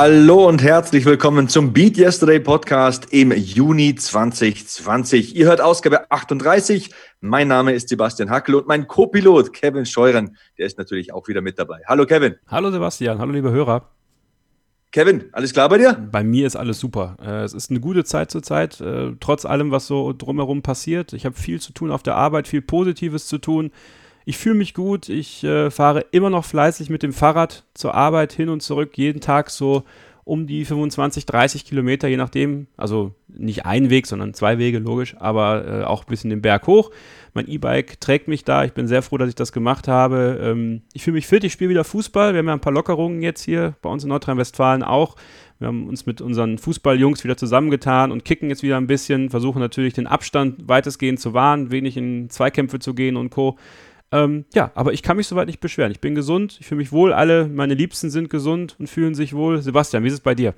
Hallo und herzlich willkommen zum Beat Yesterday Podcast im Juni 2020. Ihr hört Ausgabe 38. Mein Name ist Sebastian Hackel und mein Co-Pilot Kevin Scheuren, der ist natürlich auch wieder mit dabei. Hallo Kevin. Hallo Sebastian, hallo liebe Hörer. Kevin, alles klar bei dir? Bei mir ist alles super. Äh, es ist eine gute Zeit zurzeit, äh, trotz allem, was so drumherum passiert. Ich habe viel zu tun auf der Arbeit, viel Positives zu tun. Ich fühle mich gut. Ich äh, fahre immer noch fleißig mit dem Fahrrad zur Arbeit hin und zurück, jeden Tag so um die 25, 30 Kilometer, je nachdem. Also nicht ein Weg, sondern zwei Wege, logisch, aber äh, auch ein bisschen den Berg hoch. Mein E-Bike trägt mich da. Ich bin sehr froh, dass ich das gemacht habe. Ähm, ich fühle mich fit. Ich spiele wieder Fußball. Wir haben ja ein paar Lockerungen jetzt hier bei uns in Nordrhein-Westfalen auch. Wir haben uns mit unseren Fußballjungs wieder zusammengetan und kicken jetzt wieder ein bisschen, versuchen natürlich den Abstand weitestgehend zu wahren, wenig in Zweikämpfe zu gehen und Co. Ähm, ja, aber ich kann mich soweit nicht beschweren. Ich bin gesund, ich fühle mich wohl, alle meine Liebsten sind gesund und fühlen sich wohl. Sebastian, wie ist es bei dir?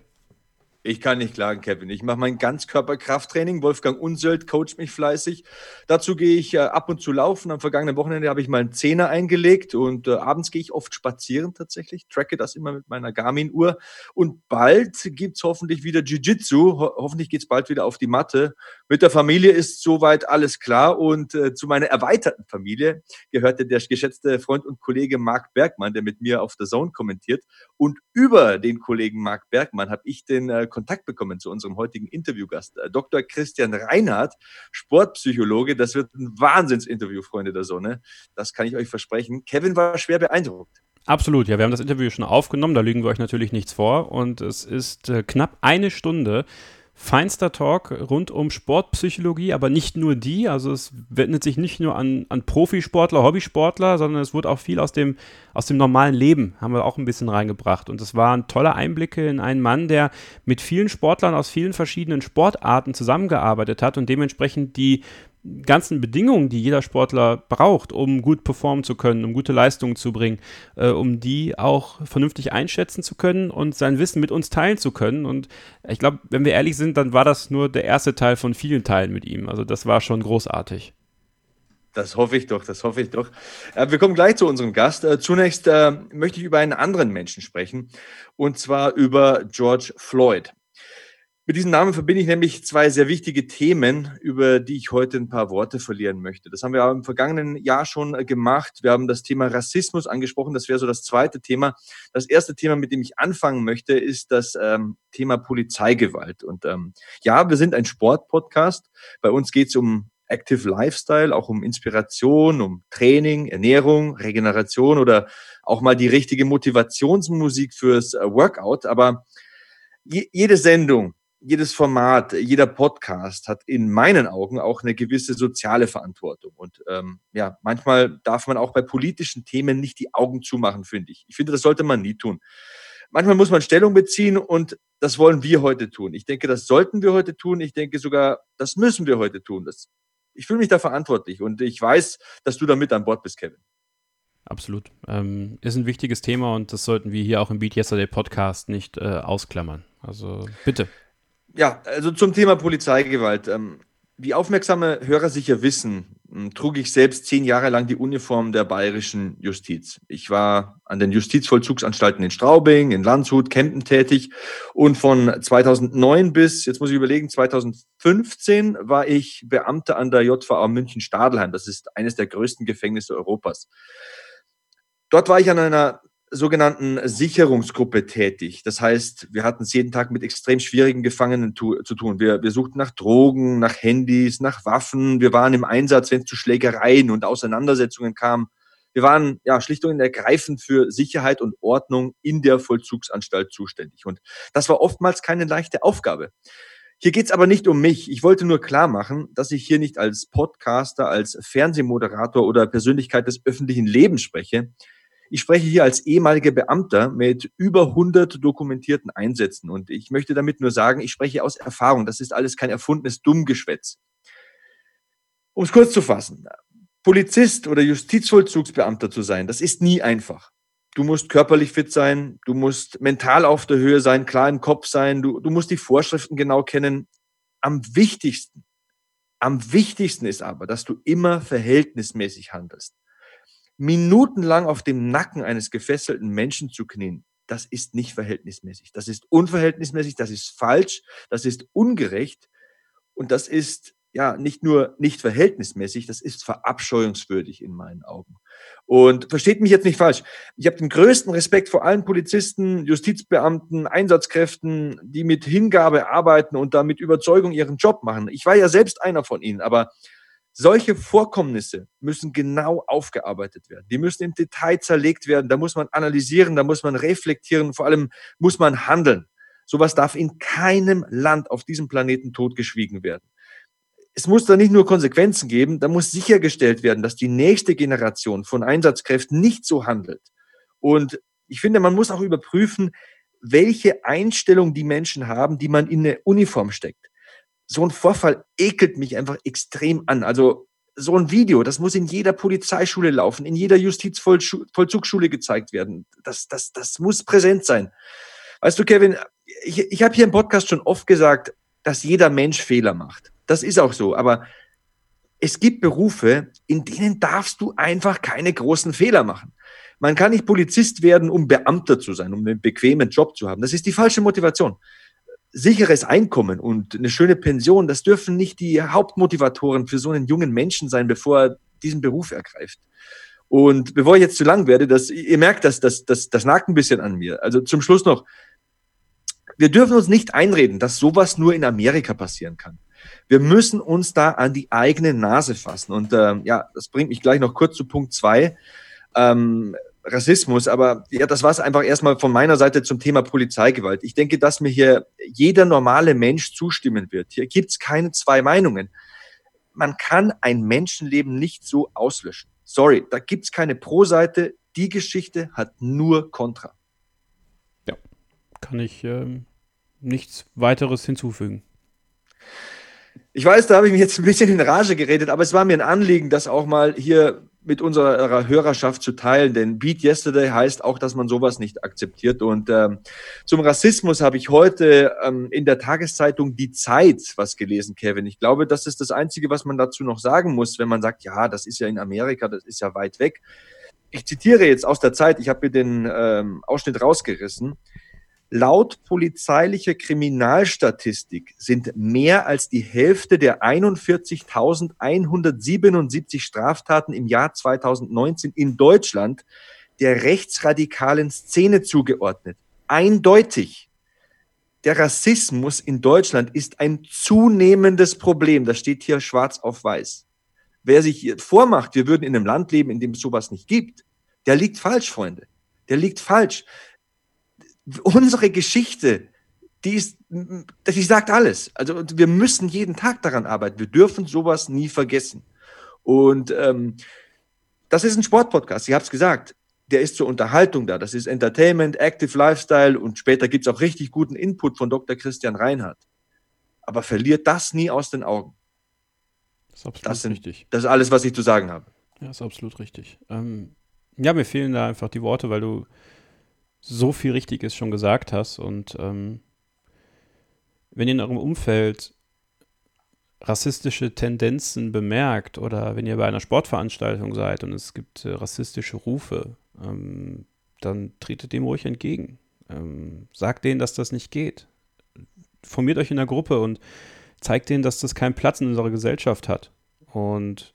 Ich kann nicht klagen, Kevin. Ich mache mein Ganzkörperkrafttraining. Wolfgang Unsöld coacht mich fleißig. Dazu gehe ich äh, ab und zu laufen. Am vergangenen Wochenende habe ich mal einen Zehner eingelegt und äh, abends gehe ich oft spazieren tatsächlich. Tracke das immer mit meiner Garmin-Uhr. Und bald gibt es hoffentlich wieder Jiu-Jitsu. Ho hoffentlich geht es bald wieder auf die Matte. Mit der Familie ist soweit alles klar. Und äh, zu meiner erweiterten Familie gehörte der geschätzte Freund und Kollege Marc Bergmann, der mit mir auf der Zone kommentiert. Und über den Kollegen Marc Bergmann habe ich den äh, Kontakt bekommen zu unserem heutigen Interviewgast, äh, Dr. Christian Reinhardt, Sportpsychologe. Das wird ein Wahnsinnsinterview, Freunde der Sonne. Das kann ich euch versprechen. Kevin war schwer beeindruckt. Absolut, ja, wir haben das Interview schon aufgenommen, da lügen wir euch natürlich nichts vor und es ist äh, knapp eine Stunde feinster Talk rund um Sportpsychologie, aber nicht nur die. Also es wendet sich nicht nur an, an Profisportler, Hobbysportler, sondern es wurde auch viel aus dem, aus dem normalen Leben, haben wir auch ein bisschen reingebracht. Und es waren tolle Einblicke in einen Mann, der mit vielen Sportlern aus vielen verschiedenen Sportarten zusammengearbeitet hat und dementsprechend die ganzen Bedingungen, die jeder Sportler braucht, um gut performen zu können, um gute Leistungen zu bringen, äh, um die auch vernünftig einschätzen zu können und sein Wissen mit uns teilen zu können. Und ich glaube, wenn wir ehrlich sind, dann war das nur der erste Teil von vielen Teilen mit ihm. Also das war schon großartig. Das hoffe ich doch, das hoffe ich doch. Äh, wir kommen gleich zu unserem Gast. Äh, zunächst äh, möchte ich über einen anderen Menschen sprechen, und zwar über George Floyd. Mit diesem Namen verbinde ich nämlich zwei sehr wichtige Themen, über die ich heute ein paar Worte verlieren möchte. Das haben wir im vergangenen Jahr schon äh, gemacht. Wir haben das Thema Rassismus angesprochen. Das wäre so das zweite Thema. Das erste Thema, mit dem ich anfangen möchte, ist das ähm, Thema Polizeigewalt. Und ähm, ja, wir sind ein Sportpodcast. Bei uns geht es um Active Lifestyle, auch um Inspiration, um Training, Ernährung, Regeneration oder auch mal die richtige Motivationsmusik fürs äh, Workout. Aber jede Sendung, jedes Format, jeder Podcast hat in meinen Augen auch eine gewisse soziale Verantwortung. Und ähm, ja, manchmal darf man auch bei politischen Themen nicht die Augen zumachen, finde ich. Ich finde, das sollte man nie tun. Manchmal muss man Stellung beziehen und das wollen wir heute tun. Ich denke, das sollten wir heute tun. Ich denke sogar, das müssen wir heute tun. Das, ich fühle mich da verantwortlich und ich weiß, dass du da mit an Bord bist, Kevin. Absolut. Ähm, ist ein wichtiges Thema und das sollten wir hier auch im Beat Yesterday Podcast nicht äh, ausklammern. Also bitte. Ja, also zum Thema Polizeigewalt. Ähm, wie aufmerksame Hörer sicher wissen, trug ich selbst zehn Jahre lang die Uniform der bayerischen Justiz. Ich war an den Justizvollzugsanstalten in Straubing, in Landshut, Kempten tätig und von 2009 bis, jetzt muss ich überlegen, 2015 war ich Beamter an der JVA München-Stadelheim. Das ist eines der größten Gefängnisse Europas. Dort war ich an einer sogenannten Sicherungsgruppe tätig. Das heißt, wir hatten es jeden Tag mit extrem schwierigen Gefangenen tu zu tun. Wir, wir suchten nach Drogen, nach Handys, nach Waffen. Wir waren im Einsatz, wenn es zu Schlägereien und Auseinandersetzungen kam. Wir waren ja schlicht und ergreifend für Sicherheit und Ordnung in der Vollzugsanstalt zuständig. Und das war oftmals keine leichte Aufgabe. Hier geht's aber nicht um mich. Ich wollte nur klar machen, dass ich hier nicht als Podcaster, als Fernsehmoderator oder Persönlichkeit des öffentlichen Lebens spreche. Ich spreche hier als ehemaliger Beamter mit über 100 dokumentierten Einsätzen und ich möchte damit nur sagen, ich spreche aus Erfahrung. Das ist alles kein erfundenes Dummgeschwätz. Um es kurz zu fassen, Polizist oder Justizvollzugsbeamter zu sein, das ist nie einfach. Du musst körperlich fit sein, du musst mental auf der Höhe sein, klar im Kopf sein, du, du musst die Vorschriften genau kennen. Am wichtigsten, am wichtigsten ist aber, dass du immer verhältnismäßig handelst minutenlang auf dem Nacken eines gefesselten Menschen zu knien, das ist nicht verhältnismäßig. Das ist unverhältnismäßig, das ist falsch, das ist ungerecht und das ist ja nicht nur nicht verhältnismäßig, das ist verabscheuungswürdig in meinen Augen. Und versteht mich jetzt nicht falsch. Ich habe den größten Respekt vor allen Polizisten, Justizbeamten, Einsatzkräften, die mit Hingabe arbeiten und da mit Überzeugung ihren Job machen. Ich war ja selbst einer von ihnen, aber solche Vorkommnisse müssen genau aufgearbeitet werden. Die müssen im Detail zerlegt werden. Da muss man analysieren, da muss man reflektieren, vor allem muss man handeln. Sowas darf in keinem Land auf diesem Planeten totgeschwiegen werden. Es muss da nicht nur Konsequenzen geben, da muss sichergestellt werden, dass die nächste Generation von Einsatzkräften nicht so handelt. Und ich finde, man muss auch überprüfen, welche Einstellung die Menschen haben, die man in eine Uniform steckt so ein Vorfall ekelt mich einfach extrem an. Also so ein Video, das muss in jeder Polizeischule laufen, in jeder Justizvollzugsschule gezeigt werden. Das, das, das muss präsent sein. Weißt du, Kevin, ich, ich habe hier im Podcast schon oft gesagt, dass jeder Mensch Fehler macht. Das ist auch so. Aber es gibt Berufe, in denen darfst du einfach keine großen Fehler machen. Man kann nicht Polizist werden, um Beamter zu sein, um einen bequemen Job zu haben. Das ist die falsche Motivation sicheres Einkommen und eine schöne Pension, das dürfen nicht die Hauptmotivatoren für so einen jungen Menschen sein, bevor er diesen Beruf ergreift. Und bevor ich jetzt zu lang werde, das, ihr merkt, das, das, das, das nagt ein bisschen an mir. Also zum Schluss noch, wir dürfen uns nicht einreden, dass sowas nur in Amerika passieren kann. Wir müssen uns da an die eigene Nase fassen. Und ähm, ja, das bringt mich gleich noch kurz zu Punkt zwei. Ähm, Rassismus, aber ja, das war es einfach erstmal von meiner Seite zum Thema Polizeigewalt. Ich denke, dass mir hier jeder normale Mensch zustimmen wird. Hier gibt es keine zwei Meinungen. Man kann ein Menschenleben nicht so auslöschen. Sorry, da gibt es keine Pro-Seite. Die Geschichte hat nur Kontra. Ja, kann ich ähm, nichts weiteres hinzufügen. Ich weiß, da habe ich mich jetzt ein bisschen in Rage geredet, aber es war mir ein Anliegen, das auch mal hier mit unserer Hörerschaft zu teilen, denn Beat Yesterday heißt auch, dass man sowas nicht akzeptiert. Und ähm, zum Rassismus habe ich heute ähm, in der Tageszeitung Die Zeit was gelesen, Kevin. Ich glaube, das ist das Einzige, was man dazu noch sagen muss, wenn man sagt, ja, das ist ja in Amerika, das ist ja weit weg. Ich zitiere jetzt aus der Zeit, ich habe mir den ähm, Ausschnitt rausgerissen. Laut polizeilicher Kriminalstatistik sind mehr als die Hälfte der 41.177 Straftaten im Jahr 2019 in Deutschland der rechtsradikalen Szene zugeordnet. Eindeutig. Der Rassismus in Deutschland ist ein zunehmendes Problem. Das steht hier schwarz auf weiß. Wer sich hier vormacht, wir würden in einem Land leben, in dem es sowas nicht gibt, der liegt falsch, Freunde. Der liegt falsch unsere Geschichte, die ist, die sagt alles. Also wir müssen jeden Tag daran arbeiten. Wir dürfen sowas nie vergessen. Und ähm, das ist ein Sportpodcast. Ich habe es gesagt. Der ist zur Unterhaltung da. Das ist Entertainment, Active Lifestyle und später gibt es auch richtig guten Input von Dr. Christian Reinhardt. Aber verliert das nie aus den Augen. Das ist absolut das sind, richtig. Das ist alles, was ich zu sagen habe. Ja, ist absolut richtig. Ähm, ja, mir fehlen da einfach die Worte, weil du so viel Richtiges schon gesagt hast. Und ähm, wenn ihr in eurem Umfeld rassistische Tendenzen bemerkt oder wenn ihr bei einer Sportveranstaltung seid und es gibt äh, rassistische Rufe, ähm, dann tretet dem ruhig entgegen. Ähm, sagt denen, dass das nicht geht. Formiert euch in der Gruppe und zeigt denen, dass das keinen Platz in unserer Gesellschaft hat. Und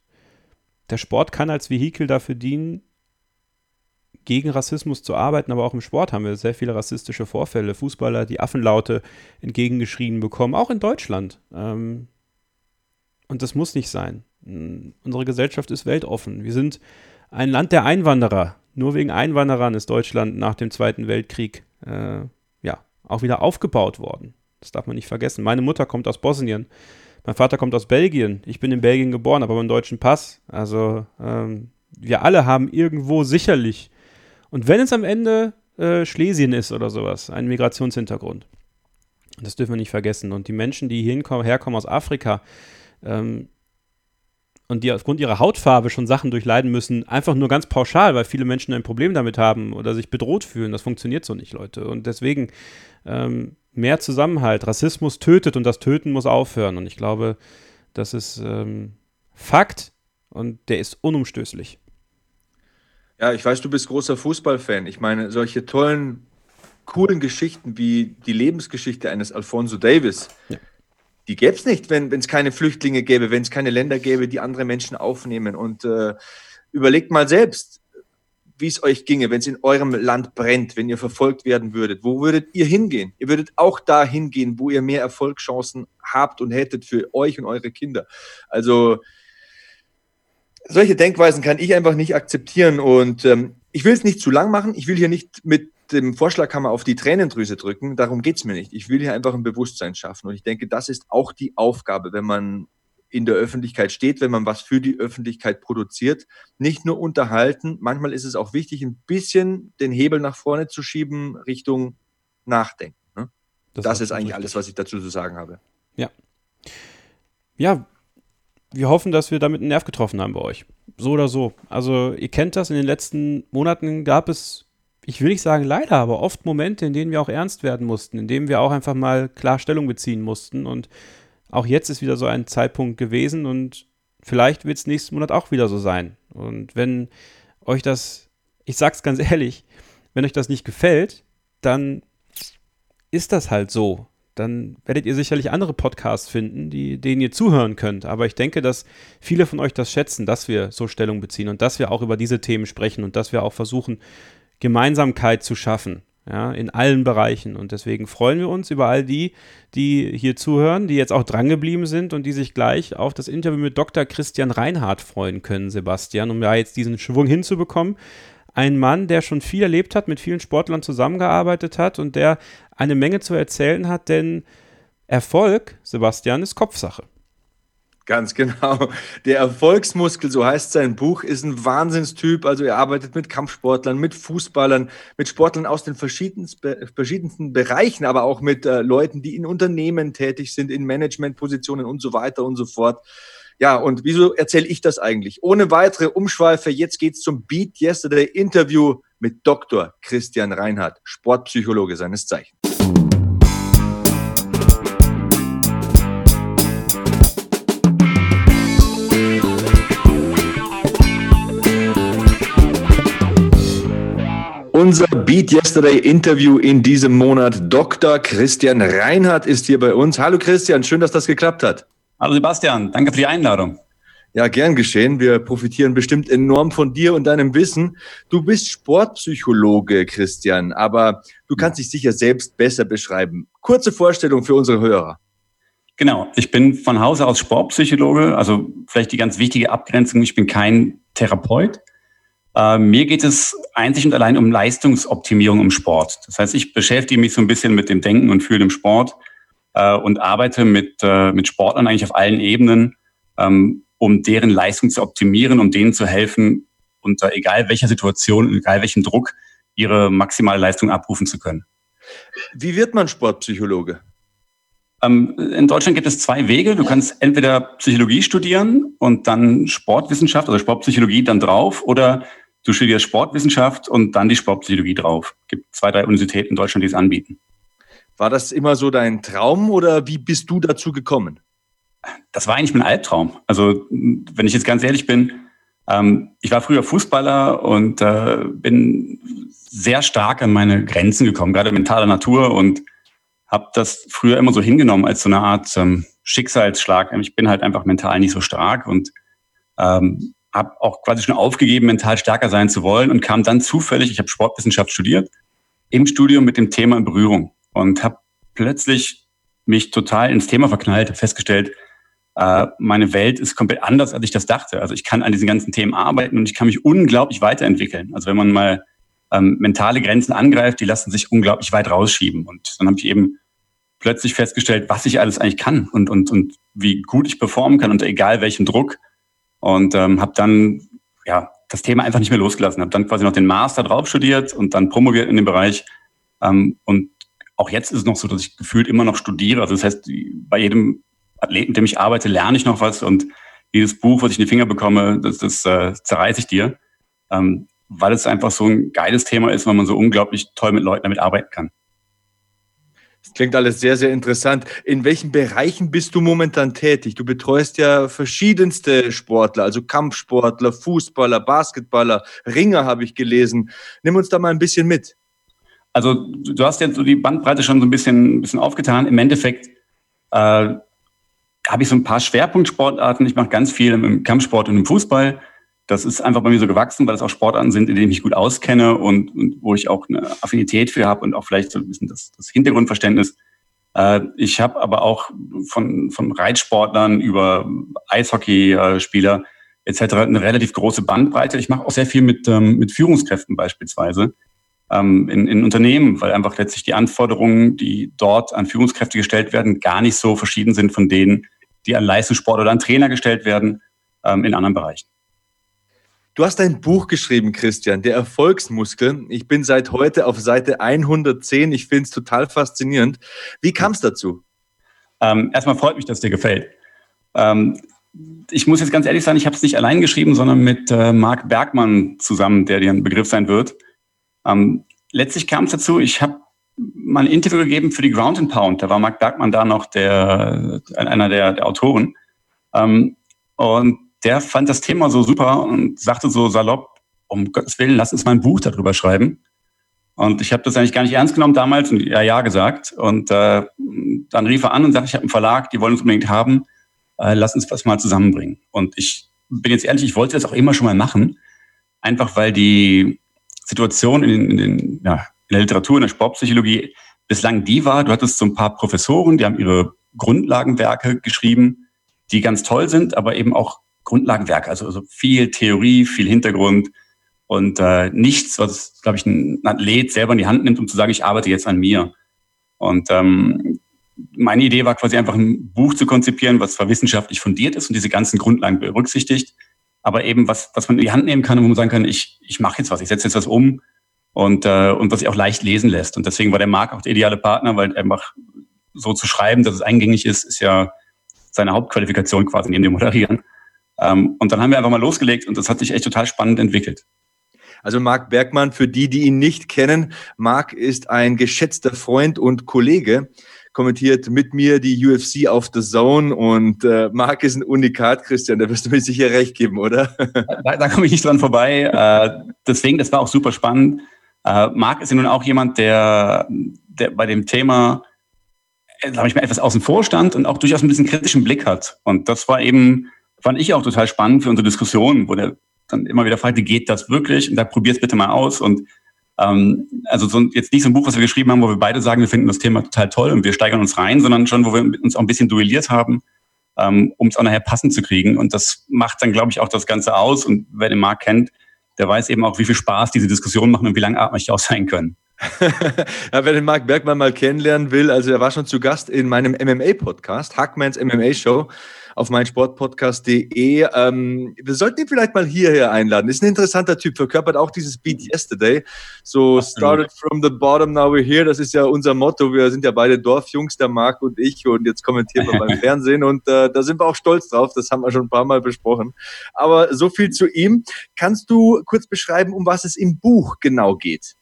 der Sport kann als Vehikel dafür dienen, gegen Rassismus zu arbeiten, aber auch im Sport haben wir sehr viele rassistische Vorfälle. Fußballer, die Affenlaute entgegengeschrien bekommen, auch in Deutschland. Ähm, und das muss nicht sein. Unsere Gesellschaft ist weltoffen. Wir sind ein Land der Einwanderer. Nur wegen Einwanderern ist Deutschland nach dem Zweiten Weltkrieg äh, ja auch wieder aufgebaut worden. Das darf man nicht vergessen. Meine Mutter kommt aus Bosnien. Mein Vater kommt aus Belgien. Ich bin in Belgien geboren, aber mit einem deutschen Pass. Also ähm, wir alle haben irgendwo sicherlich und wenn es am Ende äh, Schlesien ist oder sowas, ein Migrationshintergrund. Das dürfen wir nicht vergessen. Und die Menschen, die hinkommen, herkommen aus Afrika ähm, und die aufgrund ihrer Hautfarbe schon Sachen durchleiden müssen, einfach nur ganz pauschal, weil viele Menschen ein Problem damit haben oder sich bedroht fühlen. Das funktioniert so nicht, Leute. Und deswegen ähm, mehr Zusammenhalt. Rassismus tötet und das Töten muss aufhören. Und ich glaube, das ist ähm, Fakt und der ist unumstößlich. Ja, ich weiß, du bist großer Fußballfan. Ich meine, solche tollen coolen Geschichten wie die Lebensgeschichte eines Alfonso Davis, ja. die gäbe es nicht, wenn es keine Flüchtlinge gäbe, wenn es keine Länder gäbe, die andere Menschen aufnehmen. Und äh, überlegt mal selbst, wie es euch ginge, wenn es in eurem Land brennt, wenn ihr verfolgt werden würdet. Wo würdet ihr hingehen? Ihr würdet auch da hingehen, wo ihr mehr Erfolgschancen habt und hättet für euch und eure Kinder. Also solche Denkweisen kann ich einfach nicht akzeptieren und ähm, ich will es nicht zu lang machen. Ich will hier nicht mit dem Vorschlaghammer auf die Tränendrüse drücken. Darum geht es mir nicht. Ich will hier einfach ein Bewusstsein schaffen. Und ich denke, das ist auch die Aufgabe, wenn man in der Öffentlichkeit steht, wenn man was für die Öffentlichkeit produziert. Nicht nur unterhalten, manchmal ist es auch wichtig, ein bisschen den Hebel nach vorne zu schieben Richtung Nachdenken. Ne? Das, das ist eigentlich richtig. alles, was ich dazu zu sagen habe. Ja. Ja, wir hoffen, dass wir damit einen Nerv getroffen haben bei euch. So oder so. Also, ihr kennt das, in den letzten Monaten gab es, ich will nicht sagen leider, aber oft Momente, in denen wir auch ernst werden mussten, in denen wir auch einfach mal klar Stellung beziehen mussten. Und auch jetzt ist wieder so ein Zeitpunkt gewesen und vielleicht wird es nächsten Monat auch wieder so sein. Und wenn euch das, ich sag's ganz ehrlich, wenn euch das nicht gefällt, dann ist das halt so dann werdet ihr sicherlich andere Podcasts finden, die, denen ihr zuhören könnt. Aber ich denke, dass viele von euch das schätzen, dass wir so Stellung beziehen und dass wir auch über diese Themen sprechen und dass wir auch versuchen, Gemeinsamkeit zu schaffen. Ja, in allen Bereichen. Und deswegen freuen wir uns über all die, die hier zuhören, die jetzt auch drangeblieben sind und die sich gleich auf das Interview mit Dr. Christian Reinhardt freuen können, Sebastian, um da jetzt diesen Schwung hinzubekommen ein Mann, der schon viel erlebt hat, mit vielen Sportlern zusammengearbeitet hat und der eine Menge zu erzählen hat, denn Erfolg, Sebastian, ist Kopfsache. Ganz genau. Der Erfolgsmuskel, so heißt sein Buch, ist ein Wahnsinnstyp. Also er arbeitet mit Kampfsportlern, mit Fußballern, mit Sportlern aus den verschiedensten, Bereichen, aber auch mit äh, Leuten, die in Unternehmen tätig sind, in Managementpositionen und so weiter und so fort. Ja, und wieso erzähle ich das eigentlich? Ohne weitere Umschweife, jetzt geht's zum Beat Yesterday Interview mit Dr. Christian Reinhardt, Sportpsychologe seines Zeichens. Unser Beat Yesterday Interview in diesem Monat. Dr. Christian Reinhardt ist hier bei uns. Hallo Christian, schön, dass das geklappt hat. Hallo Sebastian, danke für die Einladung. Ja, gern geschehen. Wir profitieren bestimmt enorm von dir und deinem Wissen. Du bist Sportpsychologe, Christian, aber du kannst dich sicher selbst besser beschreiben. Kurze Vorstellung für unsere Hörer. Genau, ich bin von Hause aus Sportpsychologe, also vielleicht die ganz wichtige Abgrenzung, ich bin kein Therapeut. Äh, mir geht es einzig und allein um Leistungsoptimierung im Sport. Das heißt, ich beschäftige mich so ein bisschen mit dem Denken und Fühlen im Sport äh, und arbeite mit, äh, mit Sportlern eigentlich auf allen Ebenen, ähm, um deren Leistung zu optimieren, um denen zu helfen, unter egal welcher Situation, egal welchem Druck, ihre maximale Leistung abrufen zu können. Wie wird man Sportpsychologe? Ähm, in Deutschland gibt es zwei Wege. Du kannst entweder Psychologie studieren und dann Sportwissenschaft, also Sportpsychologie dann drauf, oder du studierst Sportwissenschaft und dann die Sportpsychologie drauf. Es gibt zwei, drei Universitäten in Deutschland, die es anbieten. War das immer so dein Traum oder wie bist du dazu gekommen? Das war eigentlich mein Albtraum. Also, wenn ich jetzt ganz ehrlich bin, ähm, ich war früher Fußballer und äh, bin sehr stark an meine Grenzen gekommen, gerade mentaler Natur und habe das früher immer so hingenommen als so eine Art ähm, Schicksalsschlag. Ich bin halt einfach mental nicht so stark und ähm, habe auch quasi schon aufgegeben, mental stärker sein zu wollen und kam dann zufällig, ich habe Sportwissenschaft studiert, im Studium mit dem Thema in Berührung und habe plötzlich mich total ins Thema verknallt, festgestellt, äh, meine Welt ist komplett anders, als ich das dachte. Also ich kann an diesen ganzen Themen arbeiten und ich kann mich unglaublich weiterentwickeln. Also wenn man mal ähm, mentale Grenzen angreift, die lassen sich unglaublich weit rausschieben. Und dann habe ich eben plötzlich festgestellt, was ich alles eigentlich kann und, und, und wie gut ich performen kann unter egal welchem Druck. Und ähm, habe dann ja das Thema einfach nicht mehr losgelassen. Habe dann quasi noch den Master drauf studiert und dann promoviert in dem Bereich ähm, und auch jetzt ist es noch so, dass ich gefühlt immer noch studiere. Also das heißt, bei jedem Athleten, mit dem ich arbeite, lerne ich noch was und jedes Buch, was ich in die Finger bekomme, das, das äh, zerreiße ich dir, ähm, weil es einfach so ein geiles Thema ist, weil man so unglaublich toll mit Leuten damit arbeiten kann. Das klingt alles sehr, sehr interessant. In welchen Bereichen bist du momentan tätig? Du betreust ja verschiedenste Sportler, also Kampfsportler, Fußballer, Basketballer, Ringer habe ich gelesen. Nimm uns da mal ein bisschen mit. Also du hast jetzt so die Bandbreite schon so ein bisschen, ein bisschen aufgetan. Im Endeffekt äh, habe ich so ein paar Schwerpunktsportarten. Ich mache ganz viel im Kampfsport und im Fußball. Das ist einfach bei mir so gewachsen, weil es auch Sportarten sind, in denen ich mich gut auskenne und, und wo ich auch eine Affinität für habe und auch vielleicht so ein bisschen das, das Hintergrundverständnis. Äh, ich habe aber auch von, von Reitsportlern über Eishockeyspieler etc. eine relativ große Bandbreite. Ich mache auch sehr viel mit, ähm, mit Führungskräften beispielsweise ähm, in, in Unternehmen, weil einfach letztlich die Anforderungen, die dort an Führungskräfte gestellt werden, gar nicht so verschieden sind von denen, die an Leistungssport oder an Trainer gestellt werden ähm, in anderen Bereichen. Du hast ein Buch geschrieben, Christian, der Erfolgsmuskel. Ich bin seit heute auf Seite 110. Ich finde es total faszinierend. Wie kam es dazu? Ähm, erstmal freut mich, dass dir gefällt. Ähm, ich muss jetzt ganz ehrlich sein, ich habe es nicht allein geschrieben, sondern mit äh, Marc Bergmann zusammen, der dir ein Begriff sein wird. Ähm, letztlich kam es dazu, ich habe mal ein Interview gegeben für die Ground and Pound. Da war Marc Bergmann da noch der, einer der, der Autoren. Ähm, und der fand das Thema so super und sagte so salopp, um Gottes Willen, lass uns mal ein Buch darüber schreiben. Und ich habe das eigentlich gar nicht ernst genommen damals und ja, ja gesagt. Und äh, dann rief er an und sagte, ich habe einen Verlag, die wollen uns unbedingt haben, äh, lass uns was mal zusammenbringen. Und ich bin jetzt ehrlich, ich wollte das auch immer schon mal machen, einfach weil die Situation in, den, in, den, ja, in der Literatur, in der Sportpsychologie bislang die war, du hattest so ein paar Professoren, die haben ihre Grundlagenwerke geschrieben, die ganz toll sind, aber eben auch Grundlagenwerk, also, also viel Theorie, viel Hintergrund und äh, nichts, was, glaube ich, ein Athlet selber in die Hand nimmt, um zu sagen, ich arbeite jetzt an mir. Und ähm, meine Idee war quasi einfach ein Buch zu konzipieren, was zwar wissenschaftlich fundiert ist und diese ganzen Grundlagen berücksichtigt, aber eben was, was man in die Hand nehmen kann, wo man sagen kann, ich, ich mache jetzt was, ich setze jetzt was um und, äh, und was sich auch leicht lesen lässt. Und deswegen war der Marc auch der ideale Partner, weil einfach so zu schreiben, dass es eingängig ist, ist ja seine Hauptqualifikation quasi neben dem Moderieren. Ähm, und dann haben wir einfach mal losgelegt und das hat sich echt total spannend entwickelt. Also Marc Bergmann, für die, die ihn nicht kennen, Marc ist ein geschätzter Freund und Kollege, kommentiert mit mir die UFC auf The Zone und äh, Marc ist ein Unikat, Christian, da wirst du mir sicher recht geben, oder? da, da komme ich nicht dran vorbei. Äh, deswegen, das war auch super spannend. Äh, Marc ist ja nun auch jemand, der, der bei dem Thema, äh, sage ich mal, etwas außen vor stand und auch durchaus ein bisschen kritischen Blick hat. Und das war eben fand ich auch total spannend für unsere Diskussion, wo der dann immer wieder fragte, geht das wirklich? Und da probier's bitte mal aus. Und ähm, also so, jetzt nicht so ein Buch, was wir geschrieben haben, wo wir beide sagen, wir finden das Thema total toll und wir steigern uns rein, sondern schon, wo wir uns auch ein bisschen duelliert haben, ähm, um es auch nachher passend zu kriegen. Und das macht dann, glaube ich, auch das Ganze aus. Und wer den Markt kennt, der weiß eben auch, wie viel Spaß diese Diskussionen machen und wie langatmig die auch sein können. ja, wer den Marc Bergmann mal kennenlernen will, also er war schon zu Gast in meinem MMA-Podcast, Hackmans MMA-Show auf meinsportpodcast.de. Ähm, wir sollten ihn vielleicht mal hierher einladen. Ist ein interessanter Typ, verkörpert auch dieses Beat Yesterday. So started from the bottom, now we're here. Das ist ja unser Motto. Wir sind ja beide Dorfjungs, der Marc und ich. Und jetzt kommentieren wir beim Fernsehen. Und äh, da sind wir auch stolz drauf. Das haben wir schon ein paar Mal besprochen. Aber so viel zu ihm. Kannst du kurz beschreiben, um was es im Buch genau geht?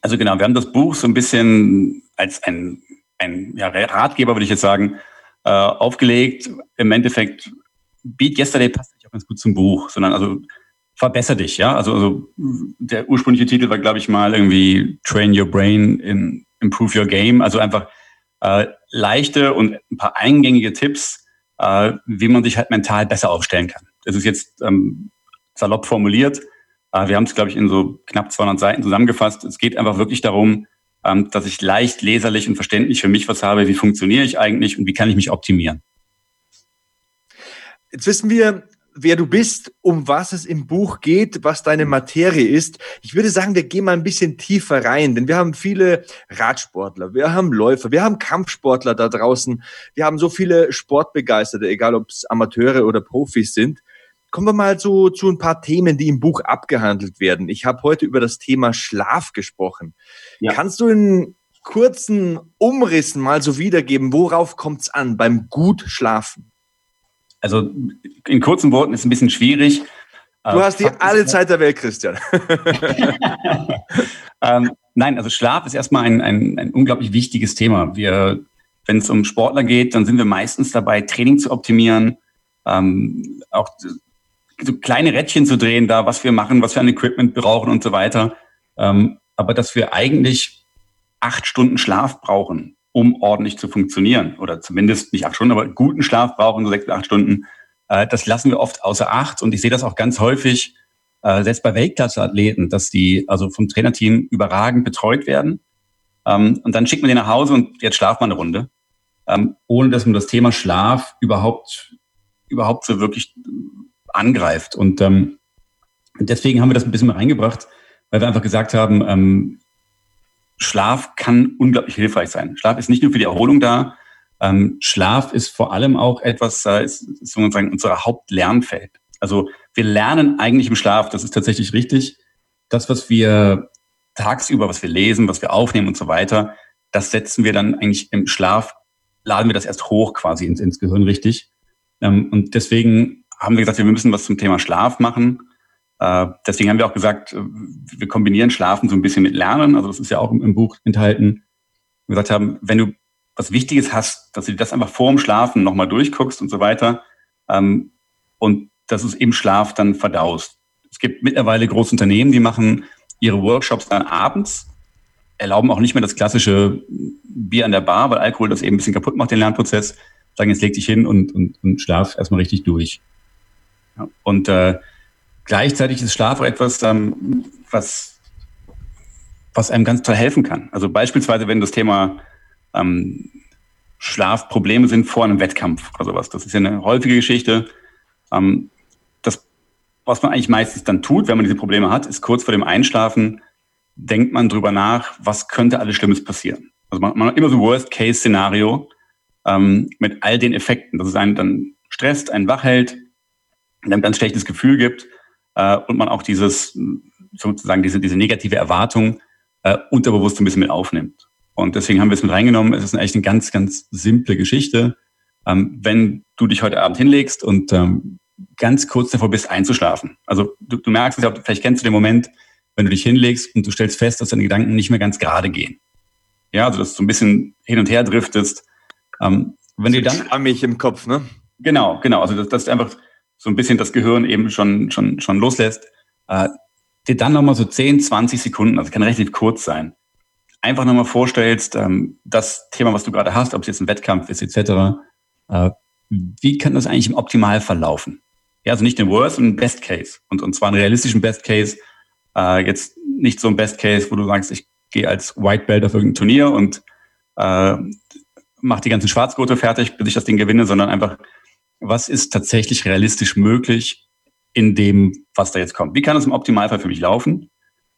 Also genau, wir haben das Buch so ein bisschen als ein, ein ja, Ratgeber, würde ich jetzt sagen, äh, aufgelegt. Im Endeffekt, Beat Yesterday passt nicht auch ganz gut zum Buch, sondern also verbessere dich, ja. Also, also der ursprüngliche Titel war, glaube ich, mal irgendwie Train Your Brain in Improve Your Game. Also einfach äh, leichte und ein paar eingängige Tipps, äh, wie man sich halt mental besser aufstellen kann. Das ist jetzt ähm, salopp formuliert. Äh, wir haben es, glaube ich, in so knapp 200 Seiten zusammengefasst. Es geht einfach wirklich darum, ähm, dass ich leicht leserlich und verständlich für mich was habe, wie funktioniere ich eigentlich und wie kann ich mich optimieren. Jetzt wissen wir, wer du bist, um was es im Buch geht, was deine Materie ist. Ich würde sagen, wir gehen mal ein bisschen tiefer rein, denn wir haben viele Radsportler, wir haben Läufer, wir haben Kampfsportler da draußen, wir haben so viele Sportbegeisterte, egal ob es Amateure oder Profis sind. Kommen wir mal zu, zu ein paar Themen, die im Buch abgehandelt werden. Ich habe heute über das Thema Schlaf gesprochen. Ja. Kannst du in kurzen Umrissen mal so wiedergeben, worauf kommt es an beim gut Schlafen? Also in kurzen Worten ist ein bisschen schwierig. Du hast die alle Zeit der Welt, Christian. ähm, nein, also Schlaf ist erstmal ein, ein, ein unglaublich wichtiges Thema. Wir, wenn es um Sportler geht, dann sind wir meistens dabei, Training zu optimieren, ähm, auch so kleine Rädchen zu drehen, da was wir machen, was wir an Equipment brauchen und so weiter. Ähm, aber dass wir eigentlich acht Stunden Schlaf brauchen, um ordentlich zu funktionieren. Oder zumindest nicht acht Stunden, aber guten Schlaf brauchen, so sechs bis acht Stunden. Äh, das lassen wir oft außer Acht. Und ich sehe das auch ganz häufig, äh, selbst bei Weltklasse-Athleten, dass die also vom Trainerteam überragend betreut werden. Ähm, und dann schickt man die nach Hause und jetzt schlaft man eine Runde. Ähm, ohne dass man das Thema Schlaf überhaupt, überhaupt so wirklich angreift. Und ähm, deswegen haben wir das ein bisschen reingebracht, weil wir einfach gesagt haben, ähm, Schlaf kann unglaublich hilfreich sein. Schlaf ist nicht nur für die Erholung da, ähm, Schlaf ist vor allem auch etwas, äh, ist, ist sozusagen unser Hauptlernfeld. Also wir lernen eigentlich im Schlaf, das ist tatsächlich richtig. Das, was wir tagsüber, was wir lesen, was wir aufnehmen und so weiter, das setzen wir dann eigentlich im Schlaf, laden wir das erst hoch quasi ins, ins Gehirn richtig. Ähm, und deswegen haben wir gesagt, wir müssen was zum Thema Schlaf machen. Äh, deswegen haben wir auch gesagt, äh, wir kombinieren Schlafen so ein bisschen mit Lernen. Also das ist ja auch im, im Buch enthalten. Wir gesagt haben, wenn du was Wichtiges hast, dass du das einfach vor dem Schlafen nochmal durchguckst und so weiter ähm, und dass du es im Schlaf dann verdaust. Es gibt mittlerweile große Unternehmen, die machen ihre Workshops dann abends, erlauben auch nicht mehr das klassische Bier an der Bar, weil Alkohol das eben ein bisschen kaputt macht, den Lernprozess. Sagen, jetzt leg dich hin und, und, und schlaf erstmal richtig durch. Und äh, gleichzeitig ist Schlaf auch etwas, ähm, was, was einem ganz toll helfen kann. Also beispielsweise, wenn das Thema ähm, Schlafprobleme sind vor einem Wettkampf oder sowas. Das ist ja eine häufige Geschichte. Ähm, das, was man eigentlich meistens dann tut, wenn man diese Probleme hat, ist kurz vor dem Einschlafen, denkt man drüber nach, was könnte alles Schlimmes passieren. Also man, man hat immer so Worst-Case-Szenario ähm, mit all den Effekten, dass es einen dann stresst, einen wachhält, einem ganz schlechtes Gefühl gibt äh, und man auch dieses sozusagen diese, diese negative Erwartung äh, unterbewusst ein bisschen mit aufnimmt. Und deswegen haben wir es mit reingenommen. Es ist eigentlich eine ganz, ganz simple Geschichte. Ähm, wenn du dich heute Abend hinlegst und ähm, ganz kurz davor bist, einzuschlafen. Also du, du merkst es, vielleicht kennst du den Moment, wenn du dich hinlegst und du stellst fest, dass deine Gedanken nicht mehr ganz gerade gehen. Ja, also dass du ein bisschen hin und her driftest. Ähm, wenn du dann schwammig im Kopf, ne? Genau, genau. Also dass, dass einfach so ein bisschen das Gehirn eben schon schon schon loslässt. Äh, dir dann nochmal so 10, 20 Sekunden, also kann relativ kurz sein, einfach nochmal vorstellst, ähm, das Thema, was du gerade hast, ob es jetzt ein Wettkampf ist, etc., äh, wie kann das eigentlich im Optimal verlaufen? Ja, also nicht den Worst, sondern Best Case. Und, und zwar einen realistischen Best Case. Äh, jetzt nicht so ein Best Case, wo du sagst, ich gehe als White Belt auf irgendein Turnier und äh, mache die ganzen Schwarzgurte fertig, bis ich das Ding gewinne, sondern einfach, was ist tatsächlich realistisch möglich in dem, was da jetzt kommt? Wie kann es im Optimalfall für mich laufen?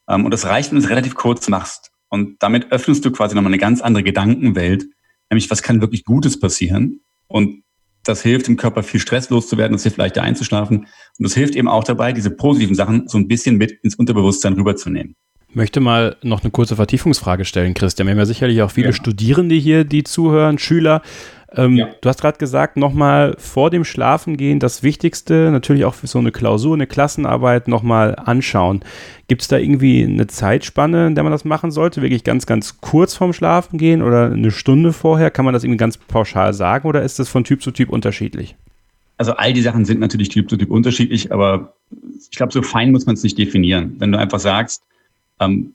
Ähm, und das reicht, wenn du es relativ kurz machst. Und damit öffnest du quasi nochmal eine ganz andere Gedankenwelt, nämlich was kann wirklich Gutes passieren. Und das hilft dem Körper viel Stress loszuwerden, es hilft leichter einzuschlafen. Und das hilft eben auch dabei, diese positiven Sachen so ein bisschen mit ins Unterbewusstsein rüberzunehmen. Ich möchte mal noch eine kurze Vertiefungsfrage stellen, Christian. Wir haben ja sicherlich auch viele ja. Studierende hier, die zuhören, Schüler. Ähm, ja. Du hast gerade gesagt, nochmal vor dem Schlafengehen das Wichtigste, natürlich auch für so eine Klausur, eine Klassenarbeit nochmal anschauen. Gibt es da irgendwie eine Zeitspanne, in der man das machen sollte? Wirklich ganz, ganz kurz vorm Schlafengehen oder eine Stunde vorher? Kann man das irgendwie ganz pauschal sagen oder ist das von Typ zu Typ unterschiedlich? Also all die Sachen sind natürlich Typ zu Typ unterschiedlich, aber ich glaube, so fein muss man es nicht definieren. Wenn du einfach sagst, ähm,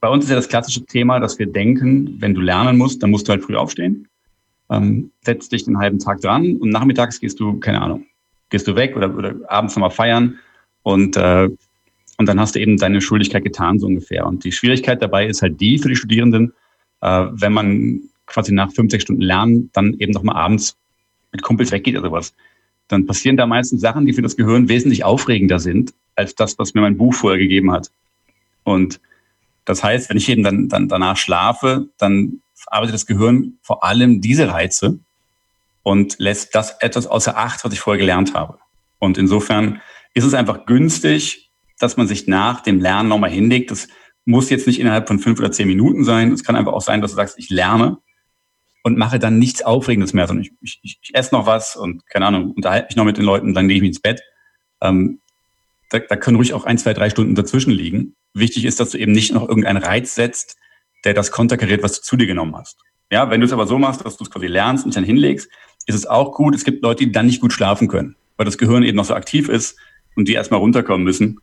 bei uns ist ja das klassische Thema, dass wir denken, wenn du lernen musst, dann musst du halt früh aufstehen ähm, setzt dich den halben Tag dran und nachmittags gehst du, keine Ahnung, gehst du weg oder, oder abends nochmal feiern und, äh, und dann hast du eben deine Schuldigkeit getan, so ungefähr. Und die Schwierigkeit dabei ist halt die für die Studierenden, äh, wenn man quasi nach fünf, sechs Stunden Lernen dann eben nochmal abends mit Kumpels weggeht oder sowas, dann passieren da meistens Sachen, die für das Gehirn wesentlich aufregender sind, als das, was mir mein Buch vorher gegeben hat. Und das heißt, wenn ich eben dann, dann danach schlafe, dann arbeitet das Gehirn vor allem diese Reize und lässt das etwas außer Acht, was ich vorher gelernt habe. Und insofern ist es einfach günstig, dass man sich nach dem Lernen nochmal hinlegt. Das muss jetzt nicht innerhalb von fünf oder zehn Minuten sein. Es kann einfach auch sein, dass du sagst, ich lerne und mache dann nichts Aufregendes mehr, sondern ich, ich, ich, ich esse noch was und keine Ahnung, unterhalte mich noch mit den Leuten, dann lege ich mich ins Bett. Ähm, da, da können ruhig auch ein, zwei, drei Stunden dazwischen liegen. Wichtig ist, dass du eben nicht noch irgendeinen Reiz setzt, der das konterkariert, was du zu dir genommen hast. Ja, wenn du es aber so machst, dass du es quasi lernst und dann hinlegst, ist es auch gut. Es gibt Leute, die dann nicht gut schlafen können, weil das Gehirn eben noch so aktiv ist und die erstmal runterkommen müssen.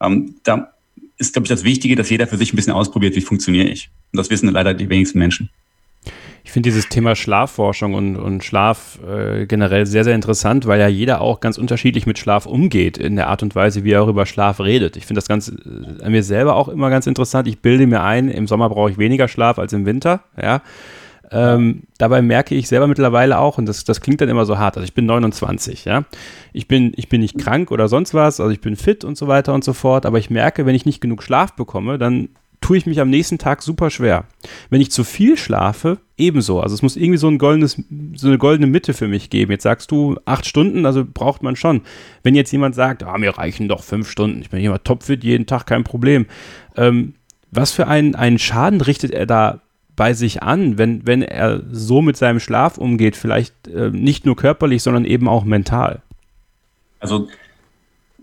Ähm, da ist, glaube ich, das Wichtige, dass jeder für sich ein bisschen ausprobiert, wie funktioniere ich. Und das wissen leider die wenigsten Menschen. Ich finde dieses Thema Schlafforschung und, und Schlaf äh, generell sehr, sehr interessant, weil ja jeder auch ganz unterschiedlich mit Schlaf umgeht, in der Art und Weise, wie er auch über Schlaf redet. Ich finde das ganz äh, an mir selber auch immer ganz interessant. Ich bilde mir ein, im Sommer brauche ich weniger Schlaf als im Winter, ja. Ähm, dabei merke ich selber mittlerweile auch, und das, das klingt dann immer so hart, also ich bin 29, ja. Ich bin, ich bin nicht krank oder sonst was, also ich bin fit und so weiter und so fort, aber ich merke, wenn ich nicht genug Schlaf bekomme, dann tue ich mich am nächsten Tag super schwer. Wenn ich zu viel schlafe, ebenso. Also es muss irgendwie so ein goldenes, so eine goldene Mitte für mich geben. Jetzt sagst du acht Stunden, also braucht man schon. Wenn jetzt jemand sagt, ah, mir reichen doch fünf Stunden, ich bin immer topfit, jeden Tag kein Problem. Ähm, was für einen, einen Schaden richtet er da bei sich an, wenn, wenn er so mit seinem Schlaf umgeht, vielleicht äh, nicht nur körperlich, sondern eben auch mental? Also